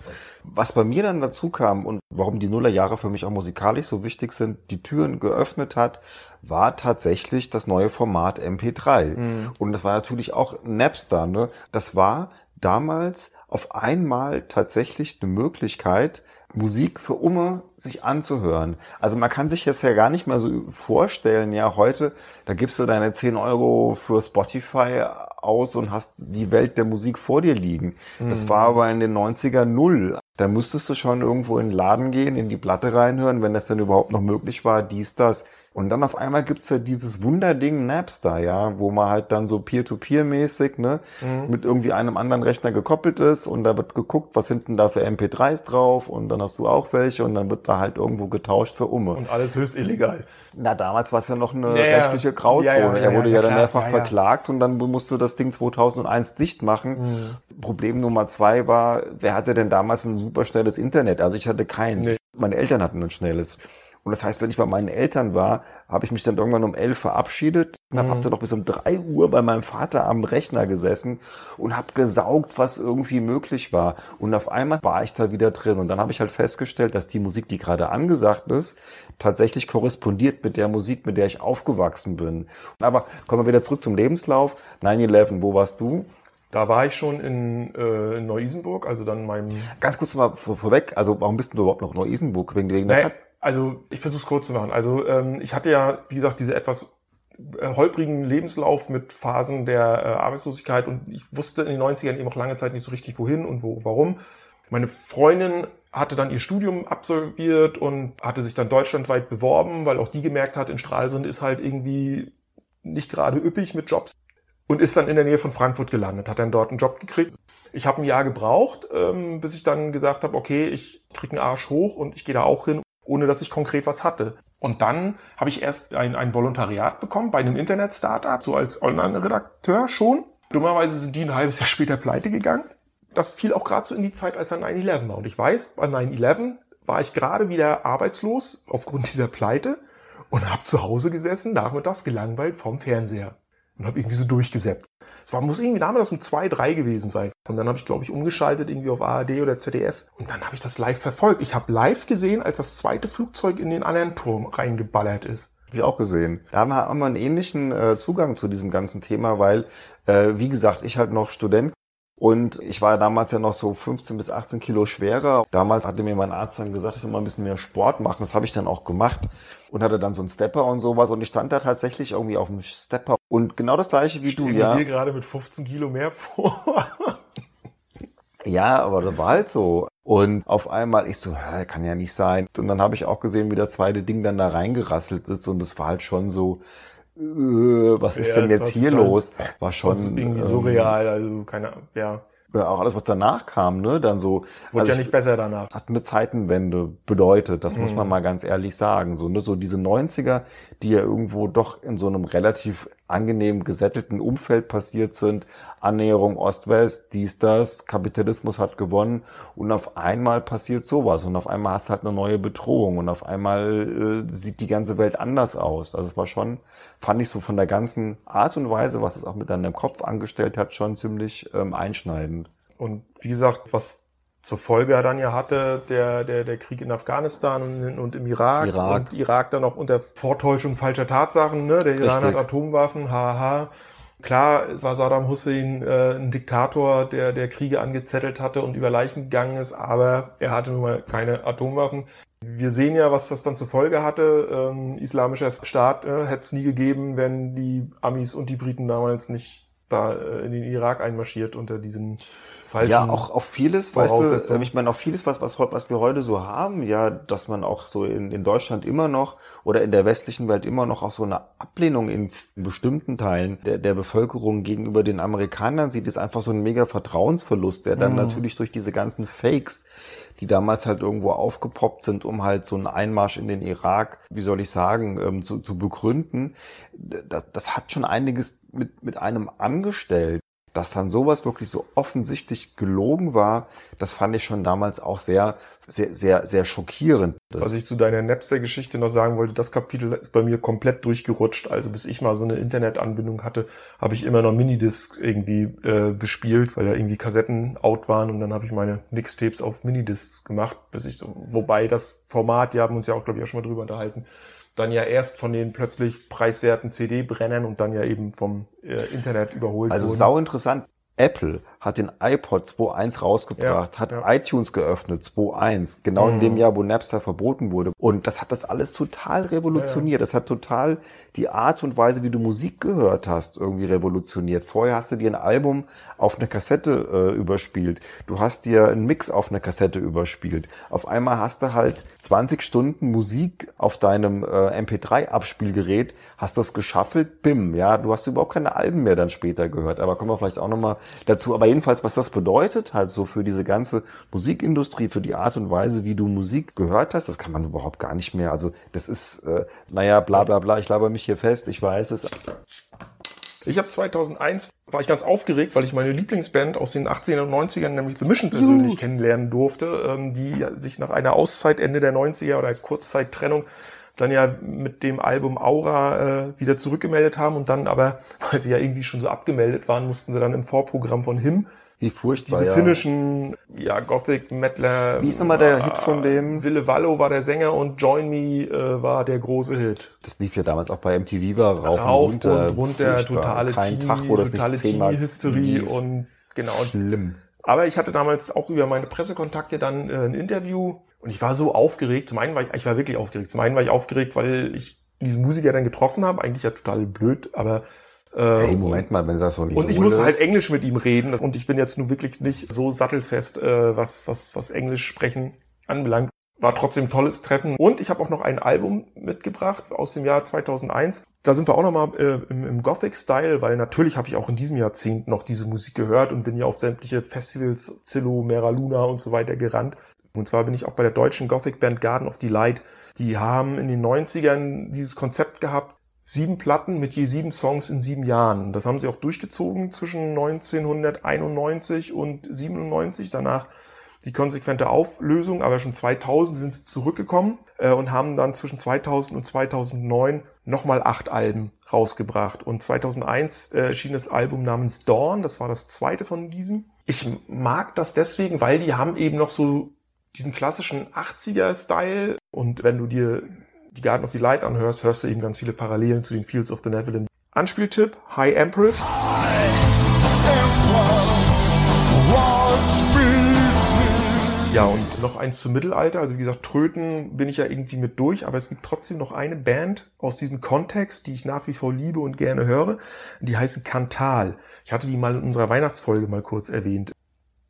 S5: Was bei mir dann dazu kam und warum die Nullerjahre für mich auch musikalisch so wichtig sind, die Türen geöffnet hat, war tatsächlich das neue Format MP3. Und das war natürlich auch Napster. Ne? Das war damals auf einmal tatsächlich eine Möglichkeit, Musik für Umme sich anzuhören. Also man kann sich das ja gar nicht mehr so vorstellen, ja, heute, da gibst du deine 10 Euro für Spotify aus und hast die Welt der Musik vor dir liegen. Das war aber in den 90er null. Da müsstest du schon irgendwo in den Laden gehen, in die Platte reinhören, wenn das denn überhaupt noch möglich war, dies, das. Und dann auf einmal gibt's ja dieses Wunderding Napster, ja, wo man halt dann so Peer-to-Peer-mäßig, ne, mit irgendwie einem anderen Rechner gekoppelt ist und da wird geguckt, was sind denn da für MP3s drauf und dann hast du auch welche und dann wird da halt irgendwo getauscht für Umme.
S4: Und alles höchst illegal.
S5: Na, damals war es ja noch eine
S4: Ja, ja.
S5: rechtliche Grauzone.
S4: Ja, ja, ja,
S5: er wurde
S4: ja,
S5: dann mehrfach verklagt und dann musste das Ding 2001 dicht machen. Problem Nummer zwei war, wer hatte denn damals ein super schnelles Internet? Also ich hatte keins.
S4: Nee.
S5: Meine Eltern hatten ein schnelles. Und das heißt, wenn ich bei meinen Eltern war, habe ich mich dann irgendwann um elf verabschiedet und
S4: Mhm.
S5: habe dann noch bis um drei Uhr bei meinem Vater am Rechner gesessen und habe gesaugt, was irgendwie möglich war. Und auf einmal war ich da wieder drin. Und dann habe ich halt festgestellt, dass die Musik, die gerade angesagt ist, tatsächlich korrespondiert mit der Musik, mit der ich aufgewachsen bin. Aber kommen wir wieder zurück zum Lebenslauf. 9-11, wo warst du?
S4: Da war ich schon in, äh, in Neu-Isenburg, also dann meinem
S5: Ganz kurz mal vor, vorweg, also warum bist du überhaupt noch in Neu-Isenburg? Wegen, wegen der
S4: Naja,
S5: Kat
S4: also ich versuche es kurz zu machen. Also ähm, ich hatte ja, wie gesagt, diese etwas äh, holprigen Lebenslauf mit Phasen der äh, Arbeitslosigkeit und ich wusste in den 90ern eben auch lange Zeit nicht so richtig wohin und wo, warum. Meine Freundin hatte dann ihr Studium absolviert und hatte sich dann deutschlandweit beworben, weil auch die gemerkt hat, in Stralsund ist halt irgendwie nicht gerade üppig mit Jobs und ist dann in der Nähe von Frankfurt gelandet, hat dann dort einen Job gekriegt. Ich habe ein Jahr gebraucht, ähm, bis ich dann gesagt habe, okay, ich krieg einen Arsch hoch und ich gehe da auch hin, ohne dass ich konkret was hatte. Und dann habe ich erst ein, ein Volontariat bekommen bei einem Internet-Startup, so als Online-Redakteur schon. Dummerweise sind die ein halbes Jahr später pleite gegangen. Das fiel auch gerade so in die Zeit, als er 9-11 war. Und ich weiß, bei 9-11 war ich gerade wieder arbeitslos aufgrund dieser Pleite und habe zu Hause gesessen, nachmittags gelangweilt vom Fernseher und habe irgendwie so durchgesäppt. Es war, muss irgendwie damals um zwei, drei gewesen sein. Und dann habe ich, glaube ich, umgeschaltet irgendwie auf ARD oder ZDF. Und dann habe ich das live verfolgt. Ich habe live gesehen, als das zweite Flugzeug in den anderen Turm reingeballert ist.
S5: Hab ich auch gesehen. Da haben wir, haben wir einen ähnlichen äh, Zugang zu diesem ganzen Thema, weil, äh, wie gesagt, ich halt noch Student und ich war damals ja noch so 15 bis 18 Kilo schwerer. Damals hatte mir mein Arzt dann gesagt, ich soll mal ein bisschen mehr Sport machen. Das habe ich dann auch gemacht und hatte dann so einen Stepper und sowas. Und ich stand da tatsächlich irgendwie auf dem Stepper. Und genau das gleiche wie
S4: Stell
S5: du, ja.
S4: dir gerade mit 15 Kilo mehr vor.
S5: Ja, aber das war halt so. Und auf einmal, ich so, kann ja nicht sein. Und dann habe ich auch gesehen, wie das zweite Ding dann da reingerasselt ist. Und es war halt schon so, was ist
S4: Ja,
S5: denn jetzt hier
S4: total-
S5: los? War schon
S4: Das ist irgendwie
S5: ähm,
S4: surreal, also keine Ahnung, ja.
S5: Ja, auch alles, was danach kam, ne? Dann so.
S4: Wurde
S5: also
S4: ja
S5: ich-
S4: nicht besser danach.
S5: hat eine Zeitenwende bedeutet, das muss
S4: Mhm.
S5: man mal ganz ehrlich sagen. So, ne, so diese 90er, die ja irgendwo doch in so einem relativ angenehm gesättelten Umfeld passiert sind. Annäherung Ost-West, dies, das, Kapitalismus hat gewonnen und auf einmal passiert sowas und auf einmal hast du halt eine neue Bedrohung und auf einmal äh, sieht die ganze Welt anders aus. Also es war schon, fand ich so von der ganzen Art und Weise, was es auch mit deinem Kopf angestellt hat, schon ziemlich ähm, einschneidend.
S4: Und wie gesagt, was zur Folge er dann ja hatte, der, der, der Krieg in Afghanistan und, und im Irak,
S5: Irak.
S4: und Irak dann auch unter Vortäuschung falscher Tatsachen, ne? Der Iran
S5: Richtig.
S4: hat Atomwaffen, haha. Klar, es war Saddam Hussein äh, ein Diktator, der, der Kriege angezettelt hatte und über Leichen gegangen ist, aber er hatte nun mal keine Atomwaffen. Wir sehen ja, was das dann zur Folge hatte. Ähm, islamischer Staat äh, hätte es nie gegeben, wenn die Amis und die Briten damals nicht da äh, in den Irak einmarschiert unter diesen falschen
S5: Ja, auch auf vieles, weißt du,
S4: Voraussetzungen.
S5: ich meine, auf vieles, was, was, was wir heute so haben, ja, dass man auch so in, in Deutschland immer noch oder in der westlichen Welt immer noch auch so eine Ablehnung in bestimmten Teilen der, der Bevölkerung gegenüber den Amerikanern sieht, ist einfach so ein mega Vertrauensverlust, der dann
S4: Mhm.
S5: natürlich durch diese ganzen Fakes, die damals halt irgendwo aufgepoppt sind, um halt so einen Einmarsch in den Irak, wie soll ich sagen, ähm, zu, zu begründen, das, das hat schon einiges mit, mit einem angestellt dass dann sowas wirklich so offensichtlich gelogen war, das fand ich schon damals auch sehr, sehr, sehr, sehr schockierend.
S4: Was ich zu deiner Napster-Geschichte noch sagen wollte, das Kapitel ist bei mir komplett durchgerutscht. Also bis ich mal so eine Internetanbindung hatte, habe ich immer noch Minidiscs irgendwie äh, bespielt, weil da irgendwie Kassetten out waren und dann habe ich meine Mixtapes auf Minidiscs gemacht, bis ich, wobei das Format, die haben uns ja auch, glaube ich, auch schon mal drüber unterhalten, dann ja erst von den plötzlich preiswerten CD-Brennern und dann ja eben vom äh, Internet überholt
S5: also
S4: wurden.
S5: sau interessant. Apple hat den iPod 2.1 rausgebracht,
S4: Ja,
S5: hat
S4: ja.
S5: iTunes geöffnet, 2.1, genau in
S4: Mhm.
S5: dem Jahr, wo Napster verboten wurde. Und das hat das alles total revolutioniert. Das hat total die Art und Weise, wie du Musik gehört hast, irgendwie revolutioniert. Vorher hast du dir ein Album auf eine Kassette äh, überspielt. Du hast dir einen Mix auf eine Kassette überspielt. Auf einmal hast du halt 20 Stunden Musik auf deinem äh, MP3-Abspielgerät, hast das geschaffelt, bim, ja, du hast überhaupt keine Alben mehr dann später gehört. Aber kommen wir vielleicht auch nochmal dazu. Aber jedenfalls, was das bedeutet, halt so für diese ganze Musikindustrie, für die Art und Weise, wie du Musik gehört hast, das kann man überhaupt gar nicht mehr. Also das ist, äh, naja, bla bla bla, ich laber mich hier fest, ich weiß es.
S4: Ich habe 2001 war ich ganz aufgeregt, weil ich meine Lieblingsband aus den 80er und 90ern, nämlich The Mission persönlich kennenlernen durfte, ähm, die sich nach einer Auszeit Ende der 90er oder Kurzzeittrennung dann ja mit dem Album Aura äh, wieder zurückgemeldet haben und dann aber, weil sie ja irgendwie schon so abgemeldet waren, mussten sie dann im Vorprogramm von Him
S5: Wie furchtbar.
S4: diese
S5: ja.
S4: finnischen, ja, Gothic Metaler.
S5: Wie ist nochmal der Hit von dem?
S4: Wille Wallo war der Sänger und Join Me äh, war der große Hit.
S5: Das lief ja damals auch bei MTV war rauf,
S4: Rauf
S5: und runter.
S4: und runter,
S5: Furchtbar.
S4: totale
S5: Kein
S4: Teenie,
S5: Tag, wo das
S4: totale Teenie-Hysterie und genau.
S5: Schlimm.
S4: Aber ich hatte damals auch über meine Pressekontakte dann äh, ein Interview und ich war so aufgeregt. Zum einen war ich, ich war wirklich aufgeregt. Zum einen war ich aufgeregt, weil ich diesen Musiker dann getroffen habe. Eigentlich ja total blöd, aber äh,
S5: Hey, Moment mal, wenn das so ein
S4: und ich musste halt Englisch mit ihm reden. Und ich bin jetzt nun wirklich nicht so sattelfest, äh, was, was, was Englisch sprechen anbelangt. War trotzdem ein tolles Treffen. Und ich habe auch noch ein Album mitgebracht aus dem Jahr 2001. Da sind wir auch nochmal äh, im, im Gothic-Style, weil natürlich habe ich auch in diesem Jahrzehnt noch diese Musik gehört und bin ja auf sämtliche Festivals, Zillow, Mera Luna und so weiter gerannt. Und zwar bin ich auch bei der deutschen Gothic Band Garden of Delight. Die haben in den 90ern dieses Konzept gehabt, sieben Platten mit je sieben Songs in sieben Jahren. Das haben sie auch durchgezogen zwischen 1991 und 97. Danach die konsequente Auflösung, aber schon 2000 sind sie zurückgekommen äh, und haben dann zwischen 2000 und 2009 nochmal acht Alben rausgebracht. Und 2001 äh, erschien das Album namens Dawn, das war das zweite von diesen. Ich mag das deswegen, weil die haben eben noch so diesen klassischen 80er-Style und wenn du dir die Garden of the Light anhörst, hörst du eben ganz viele Parallelen zu den Fields of the Neverland. Anspieltipp, High Empress. Ja, und noch eins zum Mittelalter. Also wie gesagt, Tröten bin ich ja irgendwie mit durch, aber es gibt trotzdem noch eine Band aus diesem Kontext, die ich nach wie vor liebe und gerne höre. Die heißen Kantal. Ich hatte die mal in unserer Weihnachtsfolge mal kurz erwähnt.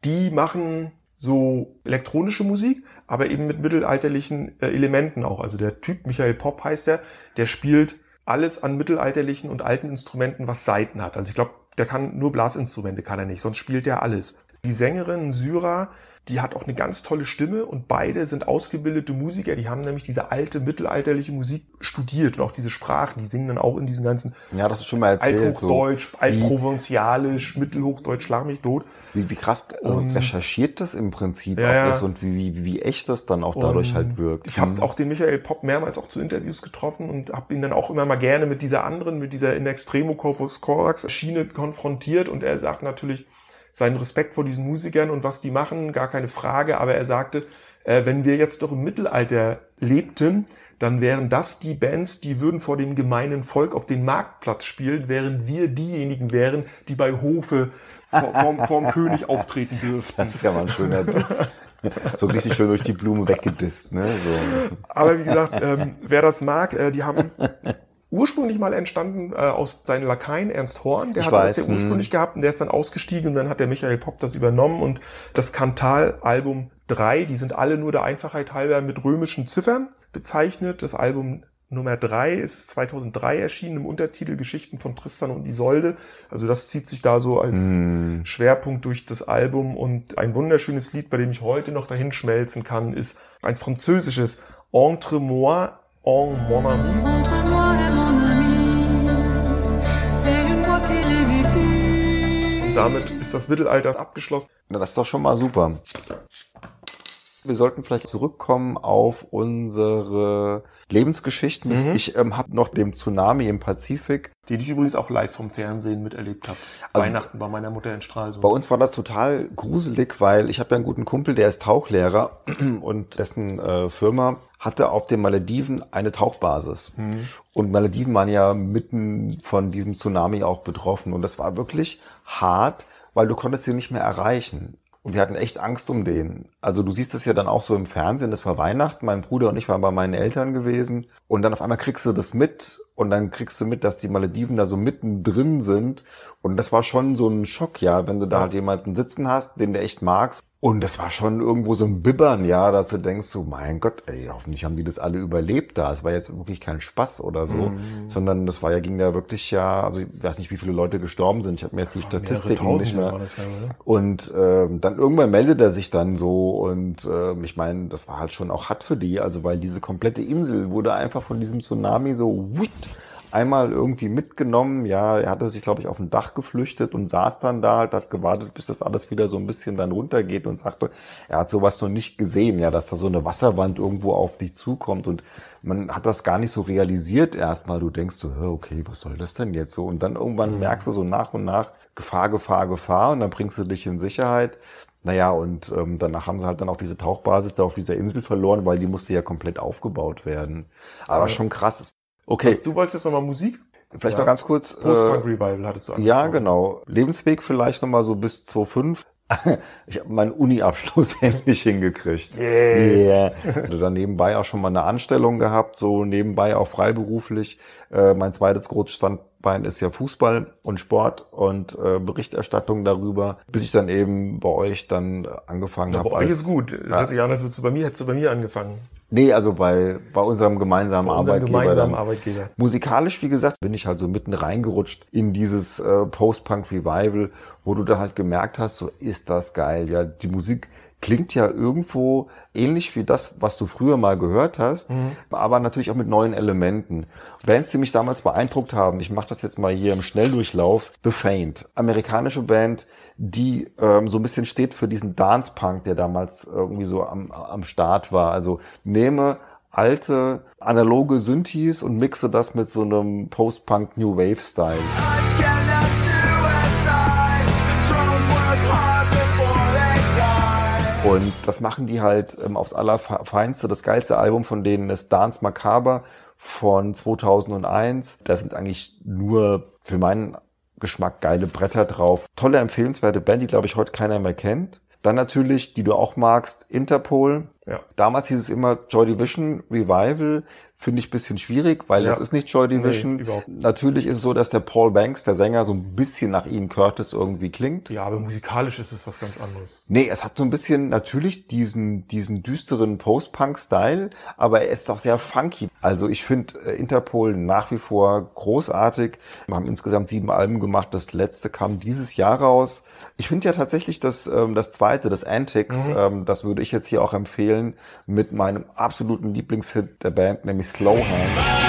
S4: Die machen so elektronische Musik, aber eben mit mittelalterlichen äh, Elementen auch. Also der Typ, Michael Popp heißt der, der spielt alles an mittelalterlichen und alten Instrumenten, was Saiten hat. Also ich glaube, der kann nur Blasinstrumente, kann er nicht, sonst spielt er alles. Die Sängerin Syra die hat auch eine ganz tolle Stimme und beide sind ausgebildete Musiker. Die haben nämlich diese alte mittelalterliche Musik studiert und auch diese Sprachen. Die singen dann auch in diesen ganzen
S5: ja, das ist schon mal erzählt,
S4: Althochdeutsch, so. Altprovenzalisch, Mittelhochdeutsch, schlag mich tot.
S5: Wie, wie krass und, recherchiert das im Prinzip ja, auch ist und wie, wie, wie echt das dann auch dadurch halt wirkt.
S4: Ich habe auch den Michael Popp mehrmals auch zu Interviews getroffen und habe ihn dann auch immer mal gerne mit dieser anderen, mit dieser In Extremo Corvus Corax Schiene konfrontiert und er sagt natürlich, seinen Respekt vor diesen Musikern und was die machen, gar keine Frage. Aber er sagte, äh, wenn wir jetzt doch im Mittelalter lebten, dann wären das die Bands, die würden vor dem gemeinen Volk auf den Marktplatz spielen, während wir diejenigen wären, die bei Hofe vor, vorm, vorm König auftreten dürften.
S5: Das ist ja mal ein schöner Diss. So richtig schön durch die Blume weggedisst, ne? So.
S4: Aber wie gesagt, ähm, wer das mag, äh, die haben ursprünglich mal entstanden äh, aus seinen Lakaien Ernst Horn, der
S5: Ich
S4: hatte das ja ursprünglich gehabt und der ist dann ausgestiegen und dann hat der Michael Popp das übernommen und das Kantal-Album 3, die sind alle nur der Einfachheit halber mit römischen Ziffern bezeichnet. Das Album Nummer 3 ist 2003 erschienen im Untertitel Geschichten von Tristan und Isolde. Also das zieht sich da so als
S5: Hm.
S4: Schwerpunkt durch das Album und ein wunderschönes Lied, bei dem ich heute noch dahin schmelzen kann, ist ein französisches Entre moi en mon ami. Damit ist das Mittelalter abgeschlossen.
S5: Na, das ist doch schon mal super. Wir sollten vielleicht zurückkommen auf unsere Lebensgeschichten.
S4: Mhm.
S5: Ich ähm, habe noch dem Tsunami im Pazifik.
S4: Den ich übrigens auch live vom Fernsehen miterlebt habe.
S5: Also-
S4: Weihnachten bei meiner Mutter in Stralsund.
S5: Bei uns war das total gruselig, weil ich habe ja einen guten Kumpel, der ist Tauchlehrer und dessen äh, Firma hatte auf den Malediven eine Tauchbasis.
S4: Mhm.
S5: Und Malediven waren ja mitten von diesem Tsunami auch betroffen. Und das war wirklich hart, weil du konntest sie nicht mehr erreichen. Und wir hatten echt Angst um den. Also du siehst das ja dann auch so im Fernsehen, das war Weihnachten, mein Bruder und ich waren bei meinen Eltern gewesen. Und dann auf einmal kriegst du das mit und dann kriegst du mit, dass die Malediven da so mittendrin sind. Und das war schon so ein Schock, ja, wenn du da halt jemanden sitzen hast, den du echt magst. Und das war schon irgendwo so ein Bibbern, ja, dass du denkst so, mein Gott, ey, hoffentlich haben die das alle überlebt da. Es war jetzt wirklich kein Spaß oder so,
S4: Mhm.
S5: sondern das war ja, ging ja wirklich ja, also ich weiß nicht, wie viele Leute gestorben sind. Ich habe mir jetzt die Statistiken nicht mehr.
S4: ja, oder?
S5: Und ähm, dann irgendwann meldet er sich dann so und ähm, ich meine, das war halt schon auch hart für die, also weil diese komplette Insel wurde einfach von diesem Tsunami so wuit, einmal irgendwie mitgenommen. Ja, er hatte sich, glaube ich, auf ein Dach geflüchtet und saß dann da, halt, hat gewartet, bis das alles wieder so ein bisschen dann runtergeht und sagte, er hat sowas noch nicht gesehen, ja, dass da so eine Wasserwand irgendwo auf dich zukommt und man hat das gar nicht so realisiert erstmal. Du denkst so, okay, was soll das denn jetzt so? Und dann irgendwann merkst du so nach und nach Gefahr, Gefahr, Gefahr und dann bringst du dich in Sicherheit. Naja, und ähm, danach haben sie halt dann auch diese Tauchbasis da auf dieser Insel verloren, weil die musste ja komplett aufgebaut werden. Aber
S4: Ja.
S5: schon krass. Okay,
S4: Also, du wolltest jetzt nochmal Musik?
S5: vielleicht
S4: ja.
S5: noch ganz kurz.
S4: Post-Punk
S5: Äh,
S4: Revival hattest du
S5: ja,
S4: angesprochen.
S5: genau. Lebensweg vielleicht nochmal so bis 2005. Ich habe meinen Uni-Abschluss endlich hingekriegt.
S4: Yes.
S5: Yeah. Hatte dann nebenbei auch schon mal eine Anstellung gehabt, so nebenbei auch freiberuflich. Äh, mein zweites Großstandbein ist ja Fußball und Sport und äh, Berichterstattung darüber, bis ich dann eben bei euch dann angefangen habe.
S4: bei euch ist gut. Es
S5: Ja.
S4: hört sich an, als würdest du bei mir, hättest du bei mir angefangen.
S5: Nee, also bei, bei unserem gemeinsamen
S4: Bei unserem
S5: Arbeitgeber.
S4: gemeinsamen
S5: dann.
S4: Arbeitgeber.
S5: Musikalisch, wie gesagt, bin ich halt so mitten reingerutscht in dieses äh, Post-Punk-Revival, wo du dann halt gemerkt hast, so ist das geil. Ja, die Musik klingt ja irgendwo ähnlich wie das, was du früher mal gehört hast, aber natürlich auch mit neuen Elementen. Bands, die mich damals beeindruckt haben, ich mache das jetzt mal hier im Schnelldurchlauf, The Faint, amerikanische Band, die ähm, so ein bisschen steht für diesen Dance-Punk, der damals irgendwie so am, am Start war. Also nehme alte analoge Synthes und mixe das mit so einem Post-Punk New Wave Und das machen die halt ähm, aufs Allerfeinste. Das geilste Album von denen ist Dance Macabre von 2001. Da sind eigentlich nur für meinen Geschmack geile Bretter drauf. Tolle, empfehlenswerte Band, die glaube ich heute keiner mehr kennt. Dann natürlich, die du auch magst, Interpol.
S4: Ja.
S5: Damals hieß es immer Joy Division Revival. Finde ich ein bisschen schwierig, weil
S4: Ja.
S5: das ist nicht Joy Division.
S4: Nee.
S5: Natürlich ist es so, dass der Paul Banks, der Sänger, so ein bisschen nach Ian Curtis irgendwie klingt.
S4: Ja, aber musikalisch ist es was ganz anderes.
S5: Nee, es hat so ein bisschen natürlich diesen, diesen düsteren Post-Punk-Style, aber er ist auch sehr funky. Also ich finde äh, Interpol nach wie vor großartig. Wir haben insgesamt sieben Alben gemacht. Das letzte kam dieses Jahr raus. Ich finde ja tatsächlich das, ähm, das zweite, das Antics, ähm, das würde ich jetzt hier auch empfehlen, mit meinem absoluten Lieblingshit der Band, nämlich Slowhand. Das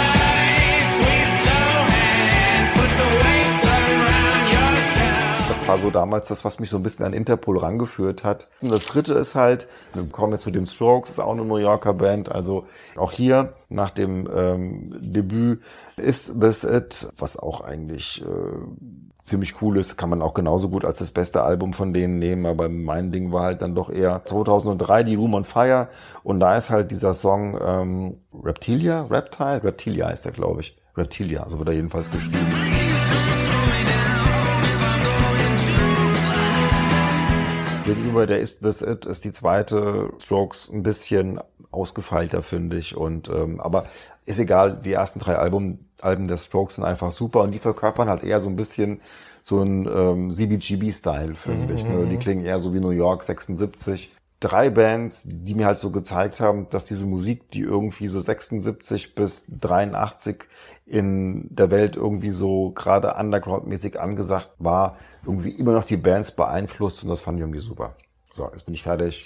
S5: war so damals das, was mich so ein bisschen an Interpol rangeführt hat. Und das dritte ist halt, wir kommen jetzt zu den Strokes, ist auch eine New Yorker Band. Also auch hier nach dem ähm, Debüt ist This It, was auch eigentlich äh, ziemlich cool ist, kann man auch genauso gut als das beste Album von denen nehmen. Aber mein Ding war halt dann doch eher 2003 die Room on Fire. Und da ist halt dieser Song ähm, Reptilia, Reptile, Reptilia ist der, glaube ich. Reptilia, so wird er jedenfalls geschrieben. Gegenüber der Is This It ist die zweite Strokes ein bisschen ausgefeilter, finde ich. Und ähm, aber ist egal, die ersten drei Album, Alben der Strokes sind einfach super und die verkörpern halt eher so ein bisschen so ein ähm, CBGB-Style, finde ich. Ne? Die klingen eher so wie New York 76. Drei Bands, die mir halt so gezeigt haben, dass diese Musik, die irgendwie so 76 bis 83 in der Welt irgendwie so gerade underground-mäßig angesagt war, irgendwie immer noch die Bands beeinflusst und das fand ich irgendwie super. So, jetzt bin ich fertig.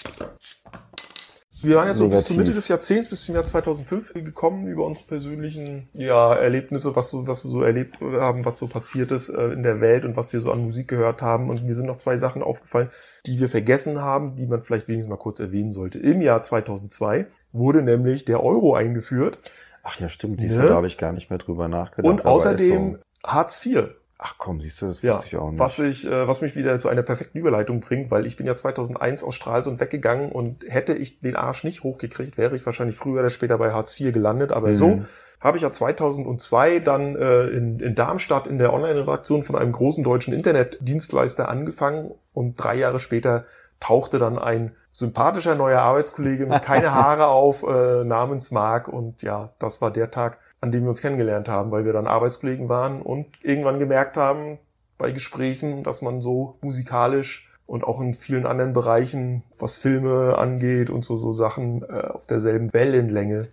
S4: Wir waren jetzt so bis zur. Mitte des Jahrzehnts, bis zum Jahr 2005 gekommen über unsere persönlichen ja, Erlebnisse, was, so, was wir so erlebt haben, was so passiert ist äh, in der Welt und was wir so an Musik gehört haben. Und mir sind noch zwei Sachen aufgefallen, die wir vergessen haben, die man vielleicht wenigstens mal kurz erwähnen sollte. Im Jahr 2002 wurde nämlich der Euro eingeführt
S5: Ach ja, stimmt, siehst
S4: Ne?
S5: da habe ich gar nicht mehr drüber nachgedacht.
S4: und außerdem
S5: so.
S4: Hartz IV.
S5: Ach komm, siehst du, das
S4: Ja,
S5: wusste ich auch nicht.
S4: was ich, äh, was mich wieder zu einer perfekten Überleitung bringt, weil ich bin ja 2001 aus Stralsund weggegangen und hätte ich den Arsch nicht hochgekriegt, wäre ich wahrscheinlich früher oder später bei Hartz IV gelandet. Aber
S5: Mhm.
S4: so habe ich ja 2002 dann äh, in, in Darmstadt in der Online-Redaktion von einem großen deutschen Internetdienstleister angefangen und drei Jahre später tauchte dann ein sympathischer neuer Arbeitskollege mit keine Haare auf äh, namens Marc und ja, das war der Tag, an dem wir uns kennengelernt haben, weil wir dann Arbeitskollegen waren und irgendwann gemerkt haben bei Gesprächen, dass man so musikalisch und auch in vielen anderen Bereichen, was Filme angeht und so so Sachen äh, auf derselben Wellenlänge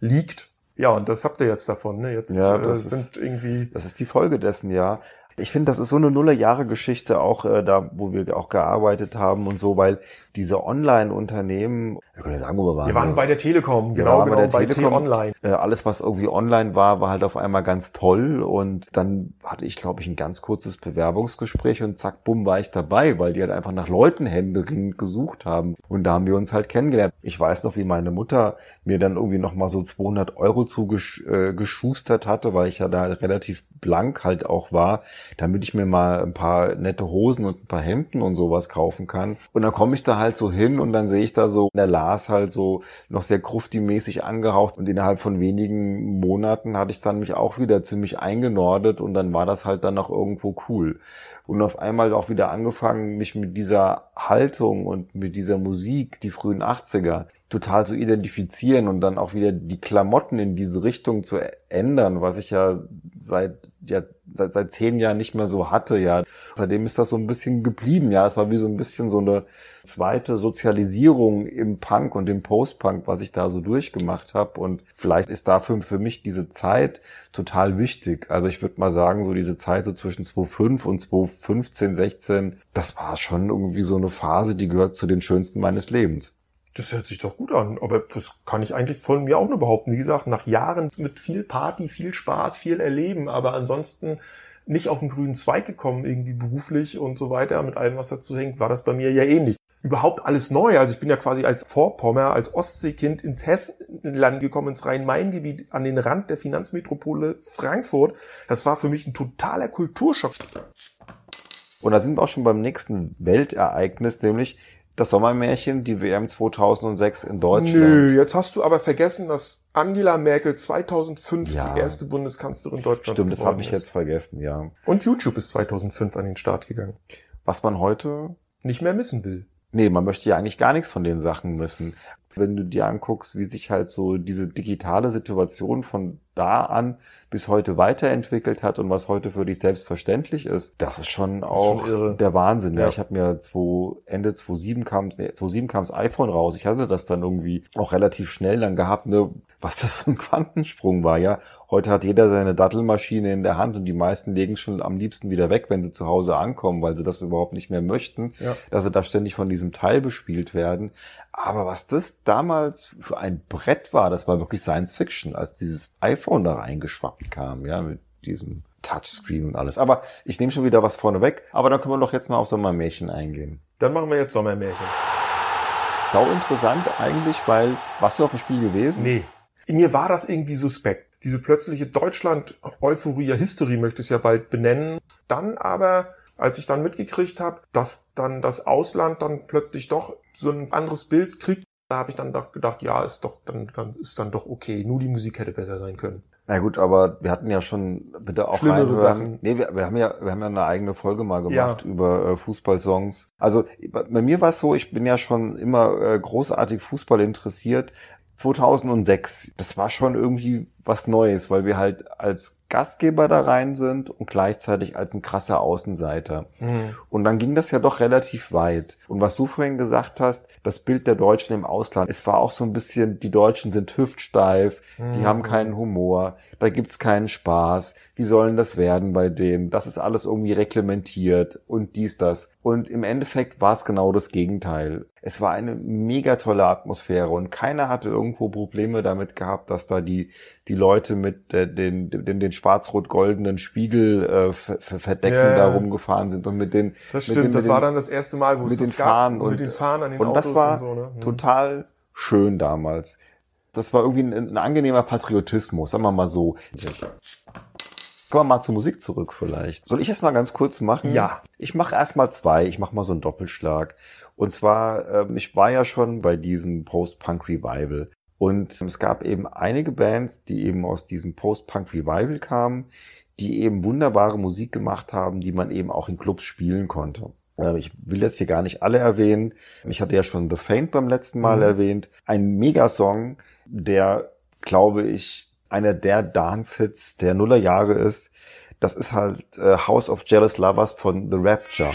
S4: liegt. Ja, und das habt ihr jetzt davon. Ne? Jetzt
S5: Ja,
S4: äh, sind irgendwie
S5: Das ist die Folge dessen, ja. Ich finde, das ist so eine Nuller-Jahre-Geschichte auch äh, da, wo wir auch gearbeitet haben und so, weil diese Online-Unternehmen, wir können ja sagen, wo wir waren.
S4: Wir waren
S5: ne?
S4: bei der Telekom, genau, genau, bei,
S5: der Telekom.
S4: T-Online.
S5: Äh, alles, was irgendwie online war, war halt auf einmal ganz toll. Und dann hatte ich, glaube ich, ein ganz kurzes Bewerbungsgespräch und zack, bumm, war ich dabei, weil die halt einfach nach Leuten händeringend gesucht haben. Und da haben wir uns halt kennengelernt. Ich weiß noch, wie meine Mutter mir dann irgendwie nochmal so 200 Euro zugeschustert hatte, weil ich ja da relativ blank halt auch war, damit ich mir mal ein paar nette Hosen und ein paar Hemden und sowas kaufen kann. Und dann komme ich da halt so hin und dann sehe ich da so, der Lars halt so noch sehr krufti-mäßig angehaucht und innerhalb von wenigen Monaten hatte ich dann mich auch wieder ziemlich eingenordet und dann war das halt dann noch irgendwo cool. Und auf einmal auch wieder angefangen, mich mit dieser Haltung und mit dieser Musik, die frühen 80er, total zu identifizieren und dann auch wieder die Klamotten in diese Richtung zu ändern, was ich ja seit, ja, seit, seit zehn Jahren nicht mehr so hatte, ja. Seitdem ist das so ein bisschen geblieben, ja. Es war wie so ein bisschen so eine zweite Sozialisierung im Punk und im Post-Punk, was ich da so durchgemacht habe. Und vielleicht ist dafür für mich diese Zeit total wichtig. Also ich würde mal sagen, so diese Zeit so zwischen 2005 und 2015, 16, das war schon irgendwie so eine Phase, die gehört zu den schönsten meines Lebens.
S4: Das hört sich doch gut an, aber das kann ich eigentlich von mir auch nur behaupten. Wie gesagt, nach Jahren mit viel Party, viel Spaß, viel Erleben, aber ansonsten nicht auf den grünen Zweig gekommen, irgendwie beruflich und so weiter, mit allem, was dazu hängt, war das bei mir ja ähnlich. Überhaupt alles neu. Also ich bin ja quasi als Vorpommer, als Ostseekind ins Hessenland gekommen, ins Rhein-Main-Gebiet, an den Rand der Finanzmetropole Frankfurt. Das war für mich ein totaler Kulturschock.
S5: Und da sind wir auch schon beim nächsten Weltereignis, nämlich das Sommermärchen, die WM 2006 in Deutschland.
S4: Nö, jetzt hast du aber vergessen, dass Angela Merkel 2005
S5: Ja.
S4: die erste Bundeskanzlerin Deutschlands
S5: Stimmt, das
S4: geworden
S5: habe ich
S4: ist.
S5: jetzt vergessen, ja.
S4: Und YouTube ist 2005 an den Start gegangen.
S5: Was man heute,
S4: Nicht mehr missen will.
S5: nee, man möchte ja eigentlich gar nichts von den Sachen müssen. Wenn du dir anguckst, wie sich halt so diese digitale Situation von da an bis heute weiterentwickelt hat und was heute für dich selbstverständlich ist, das ist schon auch
S4: schon
S5: der Wahnsinn. Ja.
S4: Ja.
S5: Ich habe mir zwei, Ende 2007 kam, nee, 2007 kam das iPhone raus. Ich hatte das dann irgendwie auch relativ schnell dann gehabt, ne, was das für ein Quantensprung war, ja. Heute hat jeder seine Dattelmaschine in der Hand und die meisten legen schon am liebsten wieder weg, wenn sie zu Hause ankommen, weil sie das überhaupt nicht mehr möchten,
S4: Ja.
S5: dass sie da ständig von diesem Teil bespielt werden. Aber was das damals für ein Brett war, das war wirklich Science Fiction, als dieses iPhone da reingeschwappt kam, ja, mit diesem Touchscreen und alles. Aber ich nehme schon wieder was vorne weg. Aber dann können wir doch jetzt mal auf Sommermärchen eingehen.
S4: Dann machen wir jetzt Sommermärchen.
S5: Sau interessant eigentlich, weil, warst du auf dem Spiel gewesen?
S4: Nee. Mir war das irgendwie suspekt. Diese plötzliche Deutschland-Euphorie, History möchte ich es ja bald benennen. Dann aber, als ich dann mitgekriegt habe, dass dann das Ausland dann plötzlich doch so ein anderes Bild kriegt, da habe ich dann doch gedacht, ja, ist doch dann ist dann doch okay. Nur die Musik hätte besser sein können.
S5: Na gut, aber wir hatten ja schon bitte auch
S4: Schlimmere
S5: reinhören.
S4: Sachen.
S5: Nee, wir, wir haben ja wir haben ja eine eigene Folge mal gemacht
S4: Ja.
S5: über äh, Fußballsongs. Also bei, bei mir war es so, ich bin ja schon immer äh, großartig Fußball interessiert. 2006, das war schon irgendwie was Neues, weil wir halt als Gastgeber da rein sind und gleichzeitig als ein krasser Außenseiter. Und dann ging das ja doch relativ weit. Und was du vorhin gesagt hast, das Bild der Deutschen im Ausland, es war auch so ein bisschen, die Deutschen sind hüftsteif, die haben keinen Humor, da gibt's keinen Spaß, wie sollen das werden bei denen? Das ist alles irgendwie reglementiert und dies, das. Und im Endeffekt war es genau das Gegenteil. Es war eine mega tolle Atmosphäre und keiner hatte irgendwo Probleme damit gehabt, dass da die, die Leute mit äh, den, den, den schwarz-rot-goldenen Spiegel äh, ver, ver- verdecken
S4: Ja.
S5: da rumgefahren sind und mit den
S4: Das
S5: mit
S4: stimmt,
S5: den,
S4: das war dann das erste Mal, wo es
S5: mit
S4: das
S5: den
S4: gab.
S5: Fahnen
S4: und mit den Fahnen an den
S5: und
S4: Autos
S5: das war
S4: und so. Ne? Hm.
S5: total schön damals. Das war irgendwie ein, ein angenehmer Patriotismus, sagen wir mal so. Kommen wir mal zur Musik zurück vielleicht. Soll ich es mal ganz kurz machen?
S4: Ja.
S5: Ich mache erst mal zwei. Ich mache mal so einen Doppelschlag. Und zwar, ähm, ich war ja schon bei diesem Post-Punk-Revival. Und es gab eben einige Bands, die eben aus diesem Post-Punk-Revival kamen, die eben wunderbare Musik gemacht haben, die man eben auch in Clubs spielen konnte. Äh, Ich will das hier gar nicht alle erwähnen. Ich hatte ja schon The Faint beim letzten Mal
S4: Mhm.
S5: erwähnt. Ein Megasong, der, glaube ich, einer der Dance-Hits der Nullerjahre ist. Das ist halt äh, House of Jealous Lovers von The Rapture.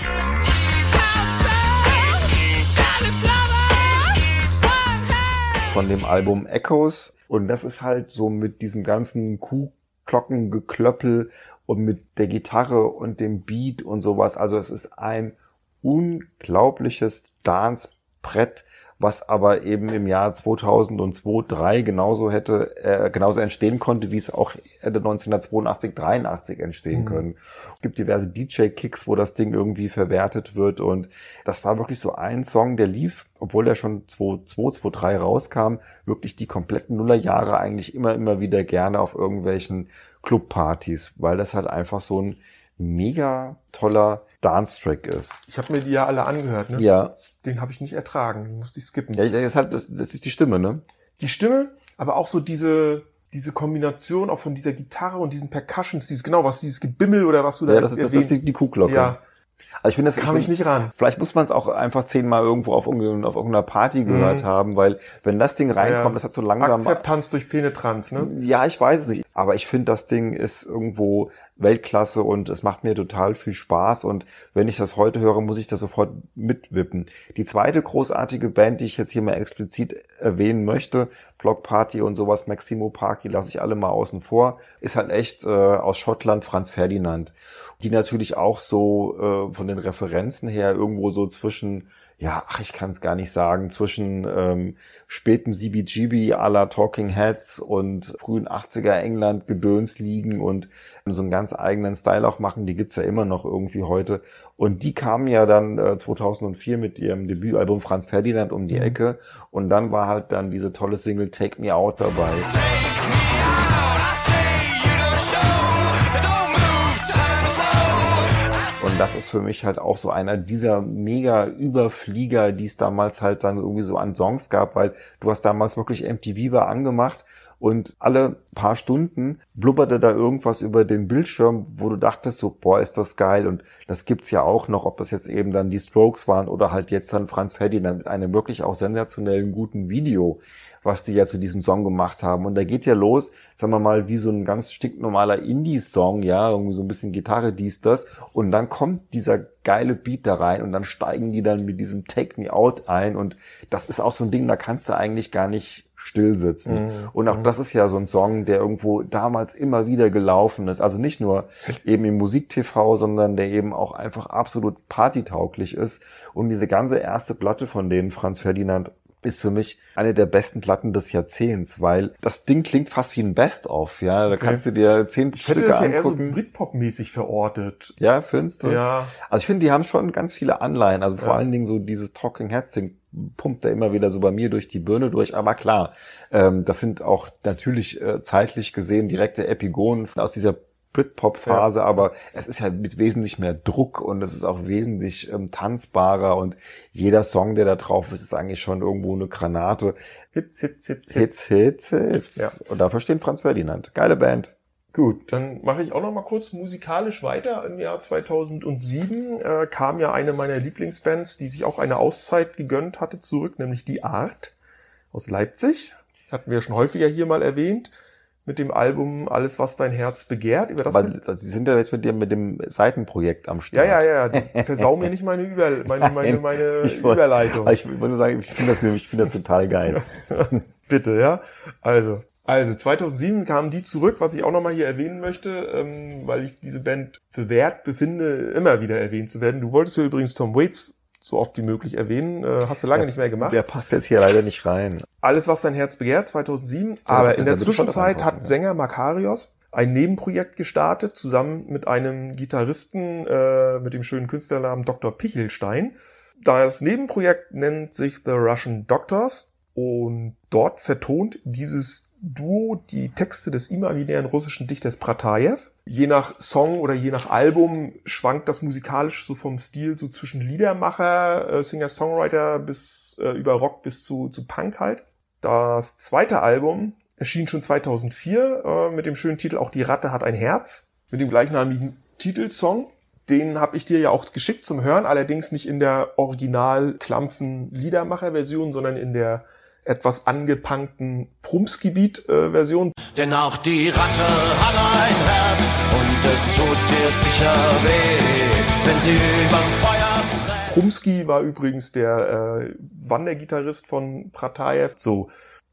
S5: Von dem Album Echoes. Und das ist halt so mit diesem ganzen Kuhglockengeklöppel und mit der Gitarre und dem Beat und sowas. Also es ist ein unglaubliches Dance-Brett, was aber eben im Jahr 2002, 2003 genauso hätte, äh, genauso entstehen konnte, wie es auch hätte 1982, 83 entstehen
S4: Mhm.
S5: können. Es gibt diverse DJ-Kicks, wo das Ding irgendwie verwertet wird und das war wirklich so ein Song, der lief, obwohl der schon 2002, 2003 rauskam, wirklich die kompletten Nullerjahre eigentlich immer, immer wieder gerne auf irgendwelchen Clubpartys, weil das halt einfach so ein mega toller Dance-Track ist.
S4: Ich habe mir die ja alle angehört. Ne?
S5: Ja.
S4: Den habe ich nicht ertragen. Den musste ich skippen.
S5: Ja, das ist halt, das, das ist die Stimme, ne?
S4: Die Stimme, aber auch so diese diese Kombination auch von dieser Gitarre und diesen Percussions, dieses genau was dieses Gebimmel oder was du da
S5: Ja, das ist, das ist
S4: erwähnt.
S5: die, die Kuhglocke.
S4: Ja,
S5: Also ich finde, das
S4: Kam ich nicht ran.
S5: Vielleicht muss man es auch einfach zehnmal irgendwo auf, irgendeiner- auf irgendeiner Party gehört haben, weil wenn das Ding reinkommt,
S4: Ja.
S5: das hat so langsam.
S4: Akzeptanz durch Penetranz, ne?
S5: Ja, ich weiß es nicht. Aber ich finde, das Ding ist irgendwo Weltklasse und es macht mir total viel Spaß. Und wenn ich das heute höre, muss ich das sofort mitwippen. Die zweite großartige Band, die ich jetzt hier mal explizit erwähnen möchte, Block Party und sowas, Maximo Park, die lasse ich alle mal außen vor, ist halt echt äh, aus Schottland Franz Ferdinand. Die natürlich auch so äh, von den Referenzen her irgendwo so zwischen ja, ach, ich kann es gar nicht sagen, zwischen ähm, spätem CBGB à la Talking Heads und frühen 80er England Gedöns liegen und so einen ganz eigenen Style auch machen, die gibt's ja immer noch irgendwie heute. Und die kamen ja dann äh, 2004 mit ihrem Debütalbum Franz Ferdinand um die Ecke und dann war halt dann diese tolle Single Take Me Out dabei. Und das ist für mich halt auch so einer dieser mega Überflieger, die es damals halt dann irgendwie so an Songs gab, weil du hast damals wirklich MTV war angemacht und alle paar Stunden blubberte da irgendwas über den Bildschirm, wo du dachtest so, boah, ist das geil. Und das gibt's ja auch noch, ob das jetzt eben dann die Strokes waren oder halt jetzt dann Franz Ferdinand mit einem wirklich auch sensationellen guten Video, was die ja zu diesem Song gemacht haben. Und da geht ja los, sagen wir mal, wie so ein ganz stinknormaler Indie-Song, ja, irgendwie so ein bisschen Gitarre, dies, das. Und dann kommt dieser geile Beat da rein und dann steigen die dann mit diesem Take Me Out ein. Und das ist auch so ein Ding, da kannst du eigentlich gar nicht still sitzen. Und auch das ist ja so ein Song, der irgendwo damals immer wieder gelaufen ist. Also nicht nur eben im Musik-TV, sondern der eben auch einfach absolut partytauglich ist. Und diese ganze erste Platte von denen, Franz Ferdinand, ist für mich eine der besten Platten des Jahrzehnts, weil das Ding klingt fast wie ein Best-of, ja. Da kannst du dir zehn
S4: Ich hätte
S5: Stücke
S4: das ja eher so. Britpop-mäßig verortet.
S5: ja, findest du?
S4: Ja.
S5: Also ich finde, die haben schon ganz viele Anleihen. Also vor
S4: Ja.
S5: allen Dingen so dieses Talking Heads Ding pumpt da immer wieder so bei mir durch die Birne durch. Aber klar, ähm, das sind auch natürlich äh, zeitlich gesehen direkte Epigonen aus dieser Britpop-Phase, aber es ist ja mit wesentlich mehr Druck und es ist auch wesentlich ähm, tanzbarer und jeder Song, der da drauf ist, ist eigentlich schon irgendwo eine Granate.
S4: Hits, Hits, Hits, Hits.
S5: Hits, Hits, Hits.
S4: Ja.
S5: Und dafür stehen Franz Ferdinand. Geile Band.
S4: Gut, dann mache ich auch noch mal kurz musikalisch weiter. Im Jahr 2007 äh, kam ja eine meiner Lieblingsbands, die sich auch eine Auszeit gegönnt hatte, zurück, nämlich die Art aus Leipzig. Hatten wir schon häufiger hier mal erwähnt. Mit dem Album Alles, was dein Herz begehrt. Über das
S5: Aber
S4: wir-
S5: sie sind ja jetzt mit dir mit dem Seitenprojekt am
S4: ja,
S5: Start.
S4: ja, ja, du versau mir nicht meine, Über meine, meine, meine
S5: ich wollte-
S4: Überleitung.
S5: Ich wollte nur sagen, ich finde das, ich finde das total geil.
S4: Bitte, ja. Also, also 2007 kamen die zurück, was ich auch nochmal hier erwähnen möchte, ähm, weil ich diese Band für wert befinde, immer wieder erwähnt zu werden. Du wolltest ja übrigens Tom Waits so oft wie möglich erwähnen, äh, hast du lange nicht mehr gemacht.
S5: Der passt jetzt hier leider nicht rein.
S4: Alles, was dein Herz begehrt, 2007. Aber in der Zwischenzeit hat
S5: ja.
S4: Sänger Makarios ein Nebenprojekt gestartet, zusammen mit einem Gitarristen äh, mit dem schönen Künstlernamen Dr. Pichelstein. Das Nebenprojekt nennt sich The Russian Doctors und dort vertont dieses Duo die Texte des imaginären russischen Dichters Pratajew. Je nach Song oder je nach Album schwankt das musikalisch so vom Stil so zwischen Liedermacher, äh, Singer-Songwriter bis äh, über Rock bis zu, zu Punk halt. Das zweite Album erschien schon 2004 äh, mit dem schönen Titel Auch die Ratte hat ein Herz, mit dem gleichnamigen Titelsong. Den habe ich dir ja auch geschickt zum Hören, allerdings nicht in der original klampfen Liedermacher-Version, sondern in der etwas angepunkten Prumsgebiet-Version.
S6: Denn auch die Ratte hat ein Herz es tut dir sicher weh, wenn sie überm Feuer brennt.
S4: Prumski war übrigens der äh, Wandergitarrist von Pratajew. So,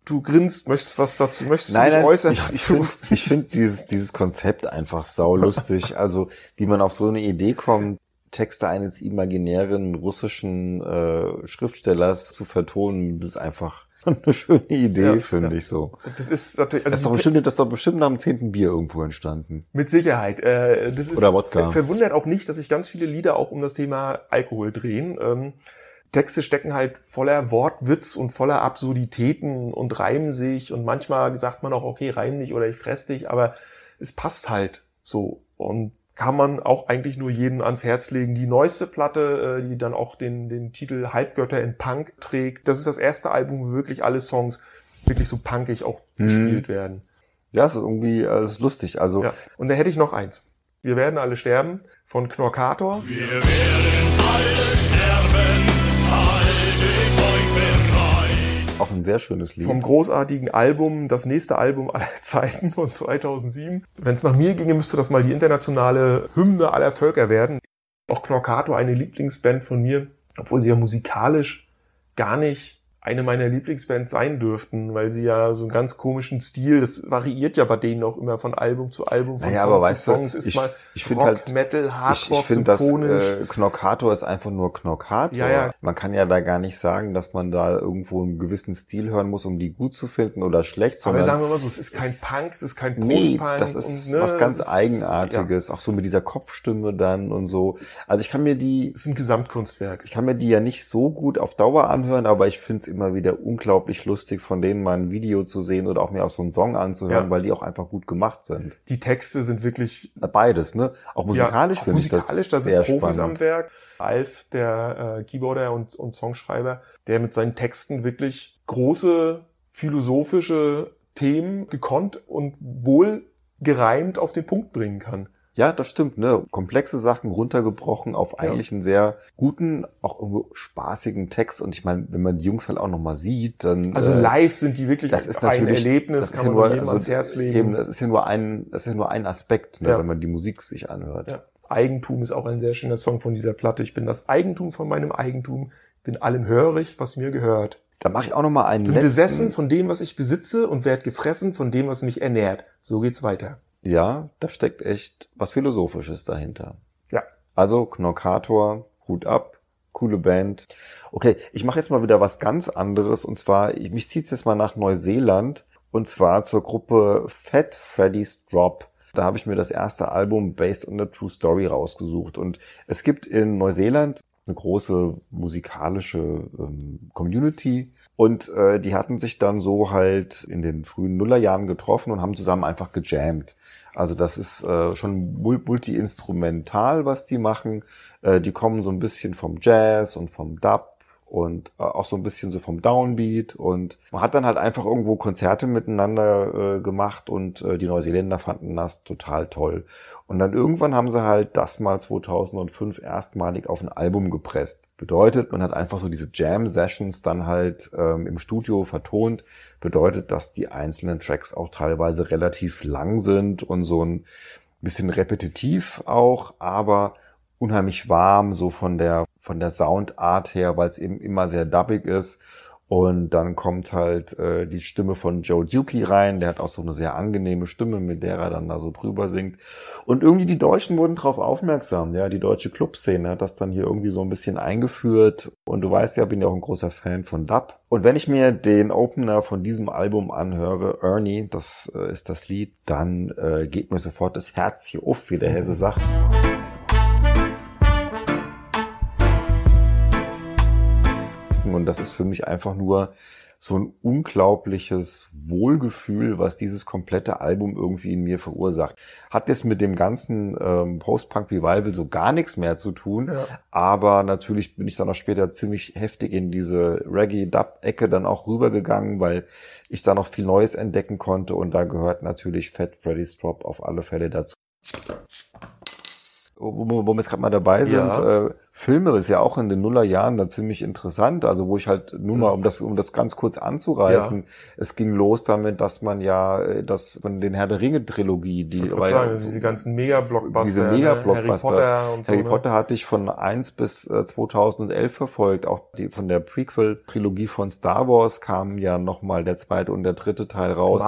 S4: du grinst, möchtest was dazu, möchtest du dich äußern
S5: ich, ich
S4: dazu?
S5: finde ich find dieses, dieses Konzept einfach saulustig. also, wie man auf so eine Idee kommt, Texte eines imaginären russischen äh, Schriftstellers zu vertonen, das ist einfach eine schöne Idee,
S4: Ja,
S5: finde
S4: ja.
S5: ich so.
S4: Das ist natürlich,
S5: Das ist, doch
S4: also
S5: bestimmt, das ist doch bestimmt nach dem zehnten Bier irgendwo entstanden.
S4: mit Sicherheit. Äh, das ist
S5: Oder Wodka.
S4: verwundert auch nicht, dass sich ganz viele Lieder auch um das Thema Alkohol drehen. Ähm, Texte stecken halt voller Wortwitz und voller Absurditäten und reimen sich und manchmal sagt man auch, okay, reim nicht oder ich fress dich, aber es passt halt so und kann man auch eigentlich nur jeden ans Herz legen. Die neueste Platte, äh, die dann auch den, den Titel Halbgötter in Punk trägt, das ist das erste Album, wo wirklich alle Songs wirklich so punkig auch
S5: Mhm.
S4: gespielt werden.
S5: Ja, es ist irgendwie, äh, es ist lustig. Also,
S4: Ja. Und da hätte ich noch eins. Wir werden alle sterben von Knorkator.
S5: Auch ein sehr schönes Lied.
S4: Vom großartigen Album, das nächste Album aller Zeiten von 2007. Wenn es nach mir ginge, müsste das mal die internationale Hymne aller Völker werden. Auch Knorkator, eine Lieblingsband von mir, obwohl sie ja musikalisch gar nicht eine meiner Lieblingsbands sein dürften, weil sie ja so einen ganz komischen Stil, das variiert ja bei denen auch immer von Album zu Album, von
S5: Naja,
S4: Song
S5: aber
S4: zu
S5: weißt
S4: Song.
S5: du,
S4: es ist
S5: ich-
S4: mal
S5: ich
S4: Rock,
S5: halt-
S4: Metal,
S5: ich,
S4: Hardrock,
S5: ich finde, das
S4: symphonisch.
S5: äh, Knorkator ist einfach nur Knorkator.
S4: Ja, ja.
S5: Man kann ja da gar nicht sagen, dass man da irgendwo einen gewissen Stil hören muss, um die gut zu finden oder schlecht,
S4: aber
S5: sondern
S4: sagen wir mal so, es ist kein Punk, es ist kein
S5: Nee,
S4: Post-Punk.
S5: das ist
S4: und, ne,
S5: was ganz
S4: es ist-
S5: Eigenartiges, auch so mit dieser Kopfstimme dann und so. Also ich kann mir die,
S4: Ja, es ist ein Gesamtkunstwerk.
S5: ich kann mir die ja nicht so gut auf Dauer anhören, aber ich finde es immer wieder unglaublich lustig, von denen mal ein Video zu sehen oder auch mir auch so einen Song anzuhören,
S4: Ja.
S5: weil die auch einfach gut gemacht sind.
S4: Die Texte sind wirklich
S5: Beides, ne? Auch musikalisch
S4: Ja,
S5: finde ich das
S4: musikalisch, da sind
S5: sehr
S4: Profis
S5: spannend.
S4: am Werk. Alf, der äh, Keyboarder und, und Songschreiber, der mit seinen Texten wirklich große philosophische Themen gekonnt und wohl gereimt auf den Punkt bringen kann.
S5: Ja, das stimmt, ne? Komplexe Sachen runtergebrochen auf eigentlich einen sehr guten, auch irgendwo spaßigen Text. Und ich meine, wenn man die Jungs halt auch nochmal sieht, dann.
S4: Also
S5: äh,
S4: live sind die wirklich
S5: das ist
S4: ein
S5: natürlich,
S4: Erlebnis,
S5: das
S4: kann man
S5: nur,
S4: jedem
S5: also
S4: ans Herz legen.
S5: Eben, das ist ja nur ein, das ist ja nur ein Aspekt, ne,
S4: Ja.
S5: wenn man die Musik sich anhört.
S4: Ja. Eigentum ist auch ein sehr schöner Song von dieser Platte. Ich bin das Eigentum von meinem Eigentum, bin allem hörig, was mir gehört.
S5: Da mache ich auch nochmal einen
S4: Bin
S5: letzten.
S4: besessen von dem, was ich besitze und werd gefressen von dem, was mich ernährt. So geht's weiter.
S5: Ja, da steckt echt was Philosophisches dahinter.
S4: Ja.
S5: Also Knorkator, Hut ab, coole Band. Okay, ich mache jetzt mal wieder was ganz anderes und zwar, ich- mich zieht jetzt mal nach Neuseeland und zwar zur Gruppe Fat Freddy's Drop. Da habe ich mir das erste Album Based on a True Story rausgesucht und es gibt in Neuseeland eine große musikalische ähm, Community und äh, die hatten sich dann so halt in den frühen Nullerjahren getroffen und haben zusammen einfach gejammt. Also das ist äh, schon mul- multi-instrumental, was die machen. Äh, die kommen so ein bisschen vom Jazz und vom Dub und äh, auch so ein bisschen so vom Downbeat und man hat dann halt einfach irgendwo Konzerte miteinander äh, gemacht und äh, die Neuseeländer fanden das total toll. Und dann irgendwann haben sie halt das mal 2005 erstmalig auf ein Album gepresst. Bedeutet, man hat einfach so diese Jam-Sessions dann halt ähm, im Studio vertont. Bedeutet, dass die einzelnen Tracks auch teilweise relativ lang sind und so ein bisschen repetitiv auch, aber unheimlich warm, so von der, von der Soundart her, weil es eben immer sehr dubbig ist. Und dann kommt halt äh, die Stimme von Joe Dukey rein, der hat auch so eine sehr angenehme Stimme, mit der er dann da so drüber singt. Und irgendwie die Deutschen wurden drauf aufmerksam, ja, die deutsche Clubszene hat das dann hier irgendwie so ein bisschen eingeführt. Und du weißt ja, bin ja auch ein großer Fan von Dub. Und wenn ich mir den Opener von diesem Album anhöre, Ernie, das äh, ist das Lied, dann äh, geht mir sofort das Herz hier auf, wie der Hesse sagt. Und das ist für mich einfach nur so ein unglaubliches Wohlgefühl, was dieses komplette Album irgendwie in mir verursacht. Hat jetzt mit dem ganzen ähm, Post-Punk-Revival so gar nichts mehr zu tun,
S4: Ja.
S5: aber natürlich bin ich dann auch später ziemlich heftig in diese Reggae-Dub-Ecke dann auch rübergegangen, weil ich da noch viel Neues entdecken konnte und da gehört natürlich Fat Freddy's Drop auf alle Fälle dazu. Wo, wo wir jetzt gerade mal dabei sind,
S4: Ja.
S5: äh, Filme ist ja auch in den Nullerjahren dann ziemlich interessant. Also wo ich halt nur mal, um das, um das ganz kurz anzureißen, es ging los damit, dass man ja äh, das von den Herr der Ringe Trilogie,
S4: Ich
S5: die
S4: gerade
S5: ja
S4: sagen, diese ganzen Mega-Blockbuster,
S5: diese
S4: ne?
S5: Mega-Blockbuster.
S4: Harry Potter und so.
S5: Harry
S4: ne?
S5: Potter hatte ich von 1 bis äh, 2011 verfolgt. Auch die von der Prequel-Trilogie von Star Wars kam ja nochmal der zweite und der dritte Teil raus.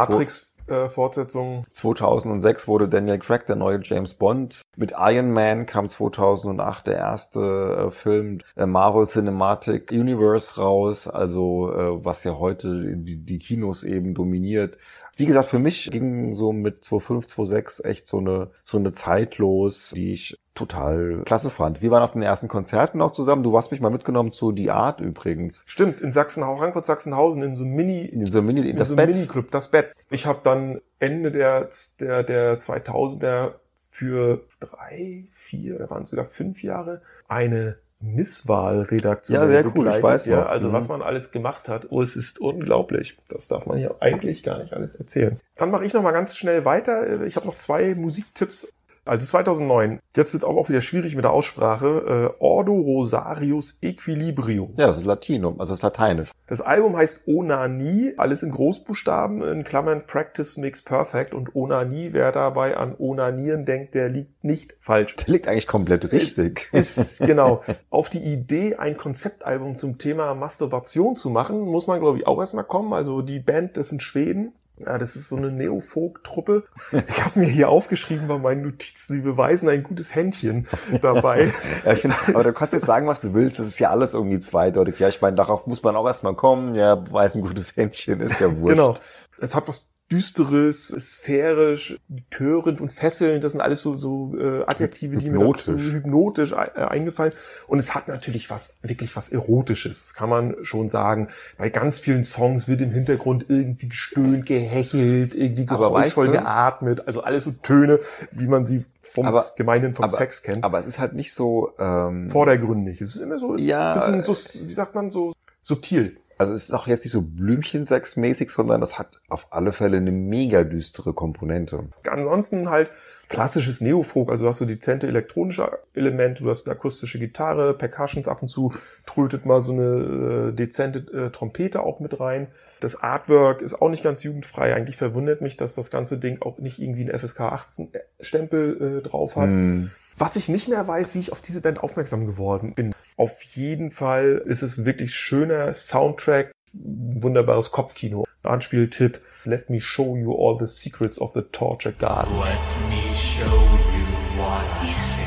S4: Matrix-Fortsetzung.
S5: 2006 wurde Daniel Craig der neue James Bond. Mit Iron Man kam 2008 der erste äh, Film äh, Marvel Cinematic Universe raus, also äh, was ja heute die, die Kinos eben dominiert. Wie gesagt, für mich ging so mit 2005, 2006 echt so eine, so eine Zeit los, die ich total klasse fand. Wir waren auf den ersten Konzerten auch zusammen. Du hast mich mal mitgenommen zu Die Art übrigens.
S4: Stimmt, in Sachsenhausen, Frankfurt, Sachsenhausen, in so einem Mini,
S5: In so Mini, in
S4: in
S5: das
S4: so einem
S5: Bett.
S4: Mini-Club, das Bett. Ich habe dann Ende der, der, der 2000er für drei, vier, oder waren es sogar fünf Jahre, eine Misswahlredaktion
S5: Ja, sehr cool, ich weiß
S4: ja,
S5: noch.
S4: Also
S5: Mhm.
S4: was man alles gemacht hat, oh, es ist unglaublich. Das darf man hier eigentlich gar nicht alles erzählen. Dann mache ich noch mal ganz schnell weiter. Ich habe noch zwei Musiktipps. Also 2009. Jetzt wird es aber auch wieder schwierig mit der Aussprache. Äh, Ordo Rosarius Equilibrio.
S5: Ja, das ist Latinum, also das Lateinisch.
S4: Das Album heißt Onanie, alles in Großbuchstaben, in Klammern Practice makes perfect und Onanie, wer dabei an Onanieren denkt, der liegt nicht falsch.
S5: Der liegt eigentlich komplett richtig.
S4: Ist genau. Auf die Idee, ein Konzeptalbum zum Thema Masturbation zu machen, muss man, glaube ich, auch erstmal kommen. Also die Band, das sind Schweden. Ja, das ist so eine Neofolk-Truppe. Ich habe mir hier aufgeschrieben bei meinen Notizen, sie beweisen ein gutes Händchen dabei.
S5: ja, ich find, aber du kannst jetzt sagen, was du willst. Das ist ja alles irgendwie zweideutig. Ja, ich meine, darauf muss man auch erstmal kommen. Ja, beweis ein gutes Händchen, ist ja wurscht.
S4: Genau. Es hat was Düsteres, sphärisch, betörend und fesselnd. Das sind alles so, so äh, Adjektive, die mir dazu
S5: Hypnotisch.
S4: äh, eingefallen. Und es hat natürlich was, wirklich was Erotisches, das kann man schon sagen. Bei ganz vielen Songs wird im Hintergrund irgendwie gestöhnt, gehechelt, irgendwie geräuschvoll geatmet. Also alles so Töne, wie man sie vom
S5: Aber-
S4: Gemeinhin vom
S5: aber,
S4: Sex kennt.
S5: Aber es ist halt nicht so, ähm,
S4: Vordergründig. Es ist immer so,
S5: Ja.
S4: bisschen so, wie sagt man, so subtil.
S5: Also es ist auch jetzt nicht so Blümchensex-mäßig, sondern das hat auf alle Fälle eine mega düstere Komponente.
S4: Ansonsten halt klassisches Neofolk, also du hast so dezente elektronische Elemente, du hast eine akustische Gitarre, Percussions ab und zu trötet mal so eine äh, dezente äh, Trompete auch mit rein. Das Artwork ist auch nicht ganz jugendfrei. Eigentlich verwundert mich, dass das ganze Ding auch nicht irgendwie einen FSK 18 Stempel äh, drauf hat.
S5: Hm.
S4: Was ich nicht mehr weiß, wie ich auf diese Band aufmerksam geworden bin. Auf jeden Fall ist es ein wirklich schöner Soundtrack, wunderbares Kopfkino. Anspieltipp, Let me show you all the secrets of the torture garden.
S6: Let me show you what I can.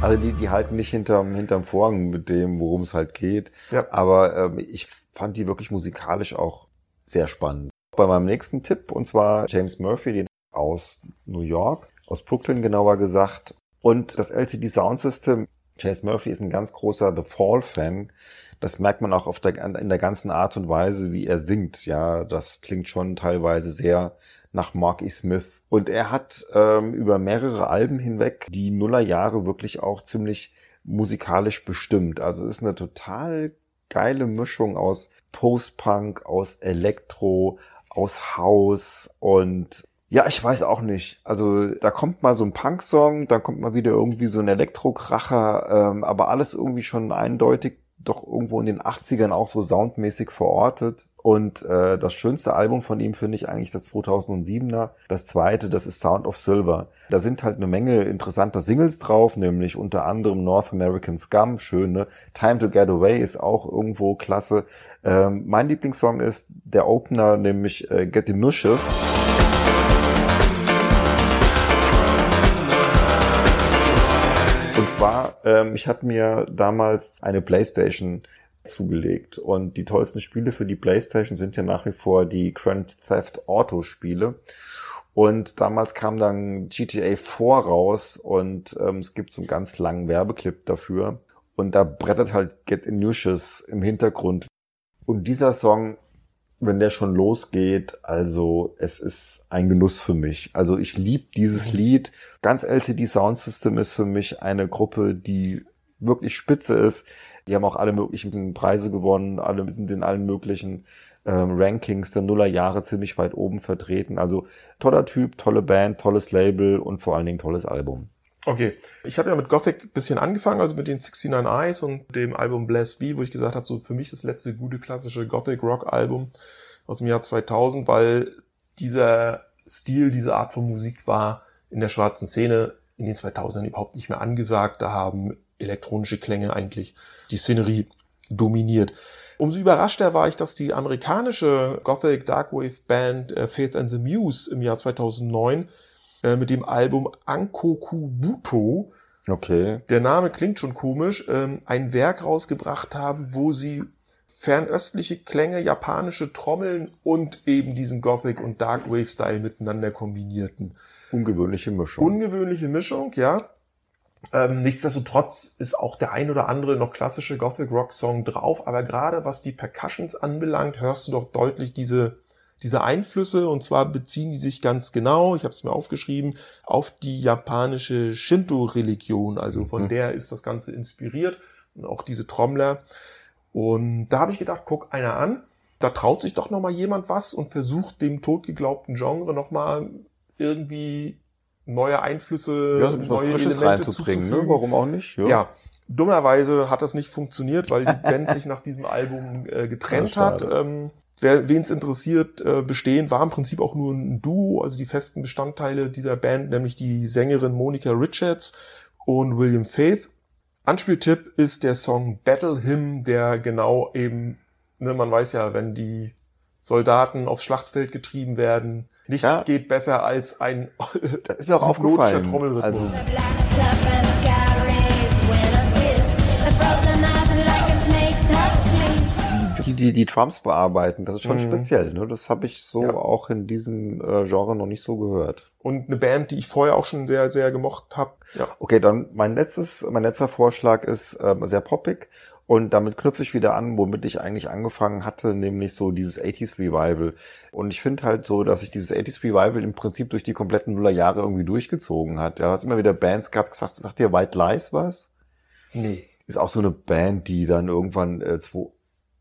S5: Also die, die halten nicht hinterm, hinterm Vorhang mit dem, worum es halt geht.
S4: Ja.
S5: Aber ähm, ich fand die wirklich musikalisch auch sehr spannend. Bei meinem nächsten Tipp, und zwar James Murphy, den aus New York, aus Brooklyn genauer gesagt. Und das LCD Sound System, James Murphy ist ein ganz großer The Fall-Fan. Das merkt man auch auf der, in der ganzen Art und Weise, wie er singt. Ja, das klingt schon teilweise sehr nach Mark E. Smith. Und er hat ähm, über mehrere Alben hinweg die Nullerjahre wirklich auch ziemlich musikalisch bestimmt. Also es ist eine total geile Mischung aus Post-Punk, aus Elektro, aus House und ja, ich weiß auch nicht. Also da kommt mal so ein Punk-Song, dann kommt mal wieder irgendwie so ein Elektrokracher, ähm, aber alles irgendwie schon eindeutig doch irgendwo in den 80ern auch so soundmäßig verortet. Und äh, das schönste Album von ihm finde ich eigentlich das 2007er. Das zweite, das ist Sound of Silver. Da sind halt eine Menge interessanter Singles drauf, nämlich unter anderem North American Scum, schöne. Time to Get Away ist auch irgendwo klasse. Ähm, mein Lieblingssong ist der Opener, nämlich äh, Get the Nushes. Ähm, ich hatte mir damals eine Playstation zugelegt und die tollsten Spiele für die Playstation sind ja nach wie vor die Grand Theft Auto Spiele. Und damals kam dann GTA 4 raus und ähm, es gibt so einen ganz langen Werbeclip dafür. Und da brettert halt Get Inusius im Hintergrund. Und dieser Song, wenn der schon losgeht, also es ist ein Genuss für mich. Also ich liebe dieses Lied. Ganz LCD Sound System ist für mich eine Gruppe, die wirklich spitze ist. Die haben auch alle möglichen Preise gewonnen, alle sind in allen möglichen ähm, Rankings der Nullerjahre ziemlich weit oben vertreten. Also toller Typ, tolle Band, tolles Label und vor allen Dingen tolles Album.
S4: Okay, ich habe ja mit Gothic bisschen angefangen, also mit den 69 Eyes und dem Album Bless Be, wo ich gesagt habe, so für mich das letzte gute klassische Gothic Rock Album aus dem Jahr 2000, weil dieser Stil, diese Art von Musik war in der schwarzen Szene in den 2000ern überhaupt nicht mehr angesagt. Da haben elektronische Klänge eigentlich die Szenerie dominiert. Umso überraschter war ich, dass die amerikanische Gothic Darkwave Band äh, Faith and the Muse im Jahr 2009 äh, mit dem Album Ankoku Buto,
S5: Okay.
S4: der Name klingt schon komisch, ähm, ein Werk rausgebracht haben, wo sie fernöstliche Klänge, japanische Trommeln und eben diesen Gothic und Darkwave Style miteinander kombinierten.
S5: Ungewöhnliche Mischung.
S4: Ungewöhnliche Mischung, ja. Ähm, nichtsdestotrotz ist auch der ein oder andere noch klassische Gothic Rock Song drauf, aber gerade was die Percussions anbelangt, hörst du doch deutlich diese diese Einflüsse und zwar beziehen die sich ganz genau, ich habe es mir aufgeschrieben, auf die japanische Shinto-Religion. Also von
S5: Mhm.
S4: der ist das Ganze inspiriert und auch diese Trommler. Und da habe ich gedacht, guck einer an, da traut sich doch noch mal jemand was und versucht dem totgeglaubten Genre noch mal irgendwie neue Einflüsse,
S5: Ja,
S4: neue
S5: Frisches
S4: Elemente
S5: reinzubringen, ne? Warum auch nicht?
S4: Ja. dummerweise hat das nicht funktioniert, weil die Band sich nach diesem Album äh, getrennt
S5: Ja,
S4: hat. Ähm, wen es interessiert, äh, bestehen war im Prinzip auch nur ein Duo, also die festen Bestandteile dieser Band, nämlich die Sängerin Monica Richards und William Faith. Anspieltipp ist der Song Battle Hymn, der genau eben, ne, man weiß ja, wenn die Soldaten aufs Schlachtfeld getrieben werden, nichts
S5: Ja.
S4: geht besser als ein
S5: Das ist mir auch aufgefallen.
S4: Trommelrhythmus.
S5: Also, die, die, die Trumps bearbeiten, das ist schon
S4: Mhm.
S5: speziell. Ne? Das habe ich so
S4: Ja.
S5: auch in diesem äh, Genre noch nicht so gehört.
S4: und eine Band, die ich vorher auch schon sehr, sehr gemocht habe. Ja.
S5: Okay, dann mein letztes, mein letzter Vorschlag ist ähm, sehr poppig und damit knüpfe ich wieder an, womit ich eigentlich angefangen hatte, nämlich so dieses 80s Revival. Und ich finde halt so, dass sich dieses 80s Revival im Prinzip durch die kompletten Nullerjahre irgendwie durchgezogen hat. Ja, hast immer wieder Bands gehabt, gesagt, sagt dir White Lies was?
S4: Nee.
S5: Ist auch so eine Band, die dann irgendwann äh,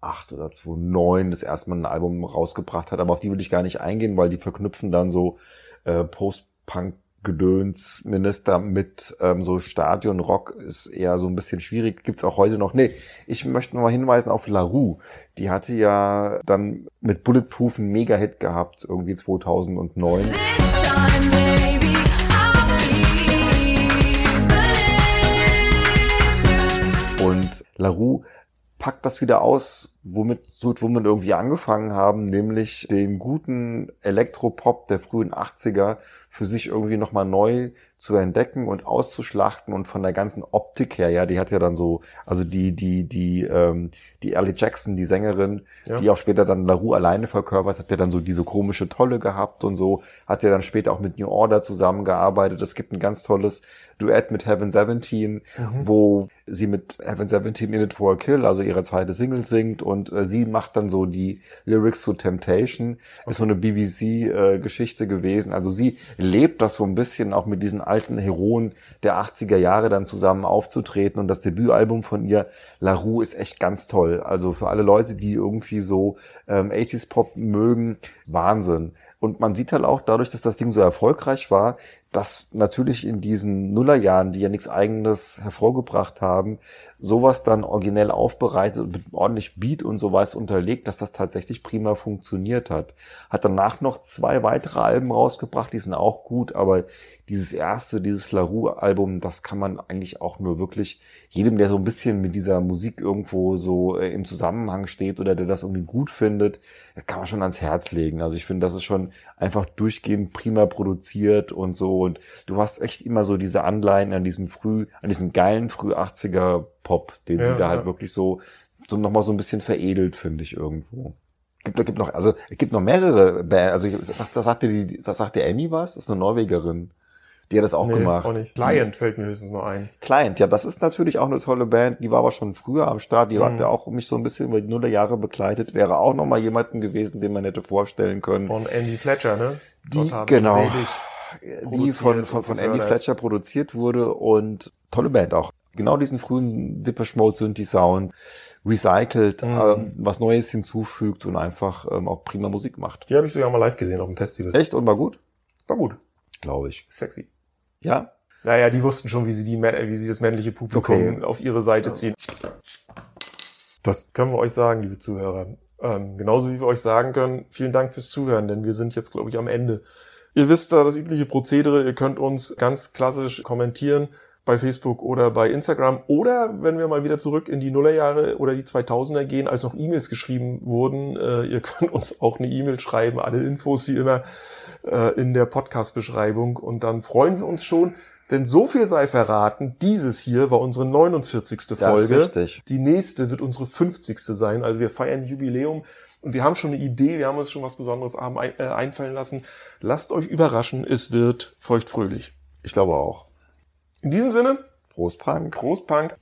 S5: 2008 oder 2009 das erste Mal ein Album rausgebracht hat, aber auf die will ich gar nicht eingehen, weil die verknüpfen dann so äh, Post-Punk Gedöns Minister mit ähm, so Stadionrock ist eher so ein bisschen schwierig. Gibt's auch heute noch. Nee, ich möchte noch mal hinweisen auf La Rue. Die hatte ja dann mit Bulletproof einen Mega-Hit gehabt, irgendwie 2009. Und LaRue packt das wieder aus, womit, wir irgendwie angefangen haben, nämlich den guten Elektropop der frühen 80er für sich irgendwie nochmal neu zu entdecken und auszuschlachten und von der ganzen Optik her, ja, die hat ja dann so, also die, die, die, ähm, die Ellie Jackson, die Sängerin,
S4: Ja.
S5: die auch später dann LaRue alleine verkörpert, hat ja dann so diese komische Tolle gehabt und so, hat ja dann später auch mit New Order zusammengearbeitet. Es gibt ein ganz tolles Duett mit Heaven 17, wo sie mit Heaven 17 in It for a Kill, also ihre zweite Single singt und äh, sie macht dann so die Lyrics zu Temptation. Ist so eine BBC-Geschichte gewesen. Also sie lebt das so ein bisschen auch mit diesen alten Heroen der 80er Jahre dann zusammen aufzutreten und das Debütalbum von ihr, La Rue, ist echt ganz toll. Also für alle Leute, die irgendwie so ähm, 80s Pop mögen, Wahnsinn. Und man sieht halt auch dadurch, dass das Ding so erfolgreich war, dass natürlich in diesen Nullerjahren, die ja nichts eigenes hervorgebracht haben, sowas dann originell aufbereitet und mit ordentlich Beat und sowas unterlegt, dass das tatsächlich prima funktioniert hat. Hat danach noch zwei weitere Alben rausgebracht, die sind auch gut, aber dieses erste, dieses LaRue-Album, das kann man eigentlich auch nur wirklich jedem, der so ein bisschen mit dieser Musik irgendwo so äh, im Zusammenhang steht oder der das irgendwie gut findet, das kann man schon ans Herz legen. Also ich finde, das ist schon einfach durchgehend prima produziert und so und du hast echt immer so diese Anleihen an diesen früh, an diesen geilen früh 80er Pop, den
S4: Ja,
S5: sie da halt
S4: ja.
S5: wirklich so, so nochmal so ein bisschen veredelt, finde ich irgendwo. Gibt, gibt noch, also, es gibt noch mehrere Bands, also, ich, sagt, sagt dir die, sagt dir Annie was? Das ist eine Norwegerin. Die hat das auch
S4: Nee,
S5: gemacht.
S4: Auch nicht. Client fällt mir höchstens noch ein.
S5: Client, ja, das ist natürlich auch eine tolle Band. Die war aber schon früher am Start. Die
S4: Mhm.
S5: hat ja auch mich so ein bisschen über die Nullerjahre begleitet. Wäre auch noch mal jemanden gewesen, den man hätte vorstellen können.
S4: Von Andy Fletcher, ne?
S5: Die- genau.
S4: Selig
S5: die von, von, von Andy. Fletcher produziert wurde und tolle Band auch. Genau diesen frühen Depeche Mode Synthi Sound recycelt,
S4: Mhm.
S5: ähm, was Neues hinzufügt und einfach ähm, auch prima Musik macht.
S4: Die habe ich sogar mal live gesehen auf dem Festival.
S5: Echt und war gut,
S4: War gut.
S5: glaube ich.
S4: Sexy.
S5: Ja,
S4: Naja, die wussten schon, wie sie, die, wie sie das männliche Publikum
S5: Okay.
S4: auf ihre Seite ziehen. Das können wir euch sagen, liebe Zuhörer. Ähm, genauso wie wir euch sagen können, vielen Dank fürs Zuhören, denn wir sind jetzt, glaube ich, am Ende. Ihr wisst da das übliche Prozedere. Ihr könnt uns ganz klassisch kommentieren bei Facebook oder bei Instagram oder wenn wir mal wieder zurück in die Nullerjahre oder die 2000er gehen, als noch E-Mails geschrieben wurden. Äh, ihr könnt uns auch eine E-Mail schreiben, alle Infos wie immer äh, in der Podcast-Beschreibung und dann freuen wir uns schon, denn so viel sei verraten, dieses hier war unsere 49.
S5: das
S4: Folge.
S5: ist richtig.
S4: Die nächste wird unsere 50. sein. Also wir feiern Jubiläum und wir haben schon eine Idee, wir haben uns schon was Besonderes äh, einfallen lassen. Lasst euch überraschen, es wird feuchtfröhlich.
S5: Ich glaube auch.
S4: In diesem Sinne,
S5: Prost Punk.
S4: Großpunk.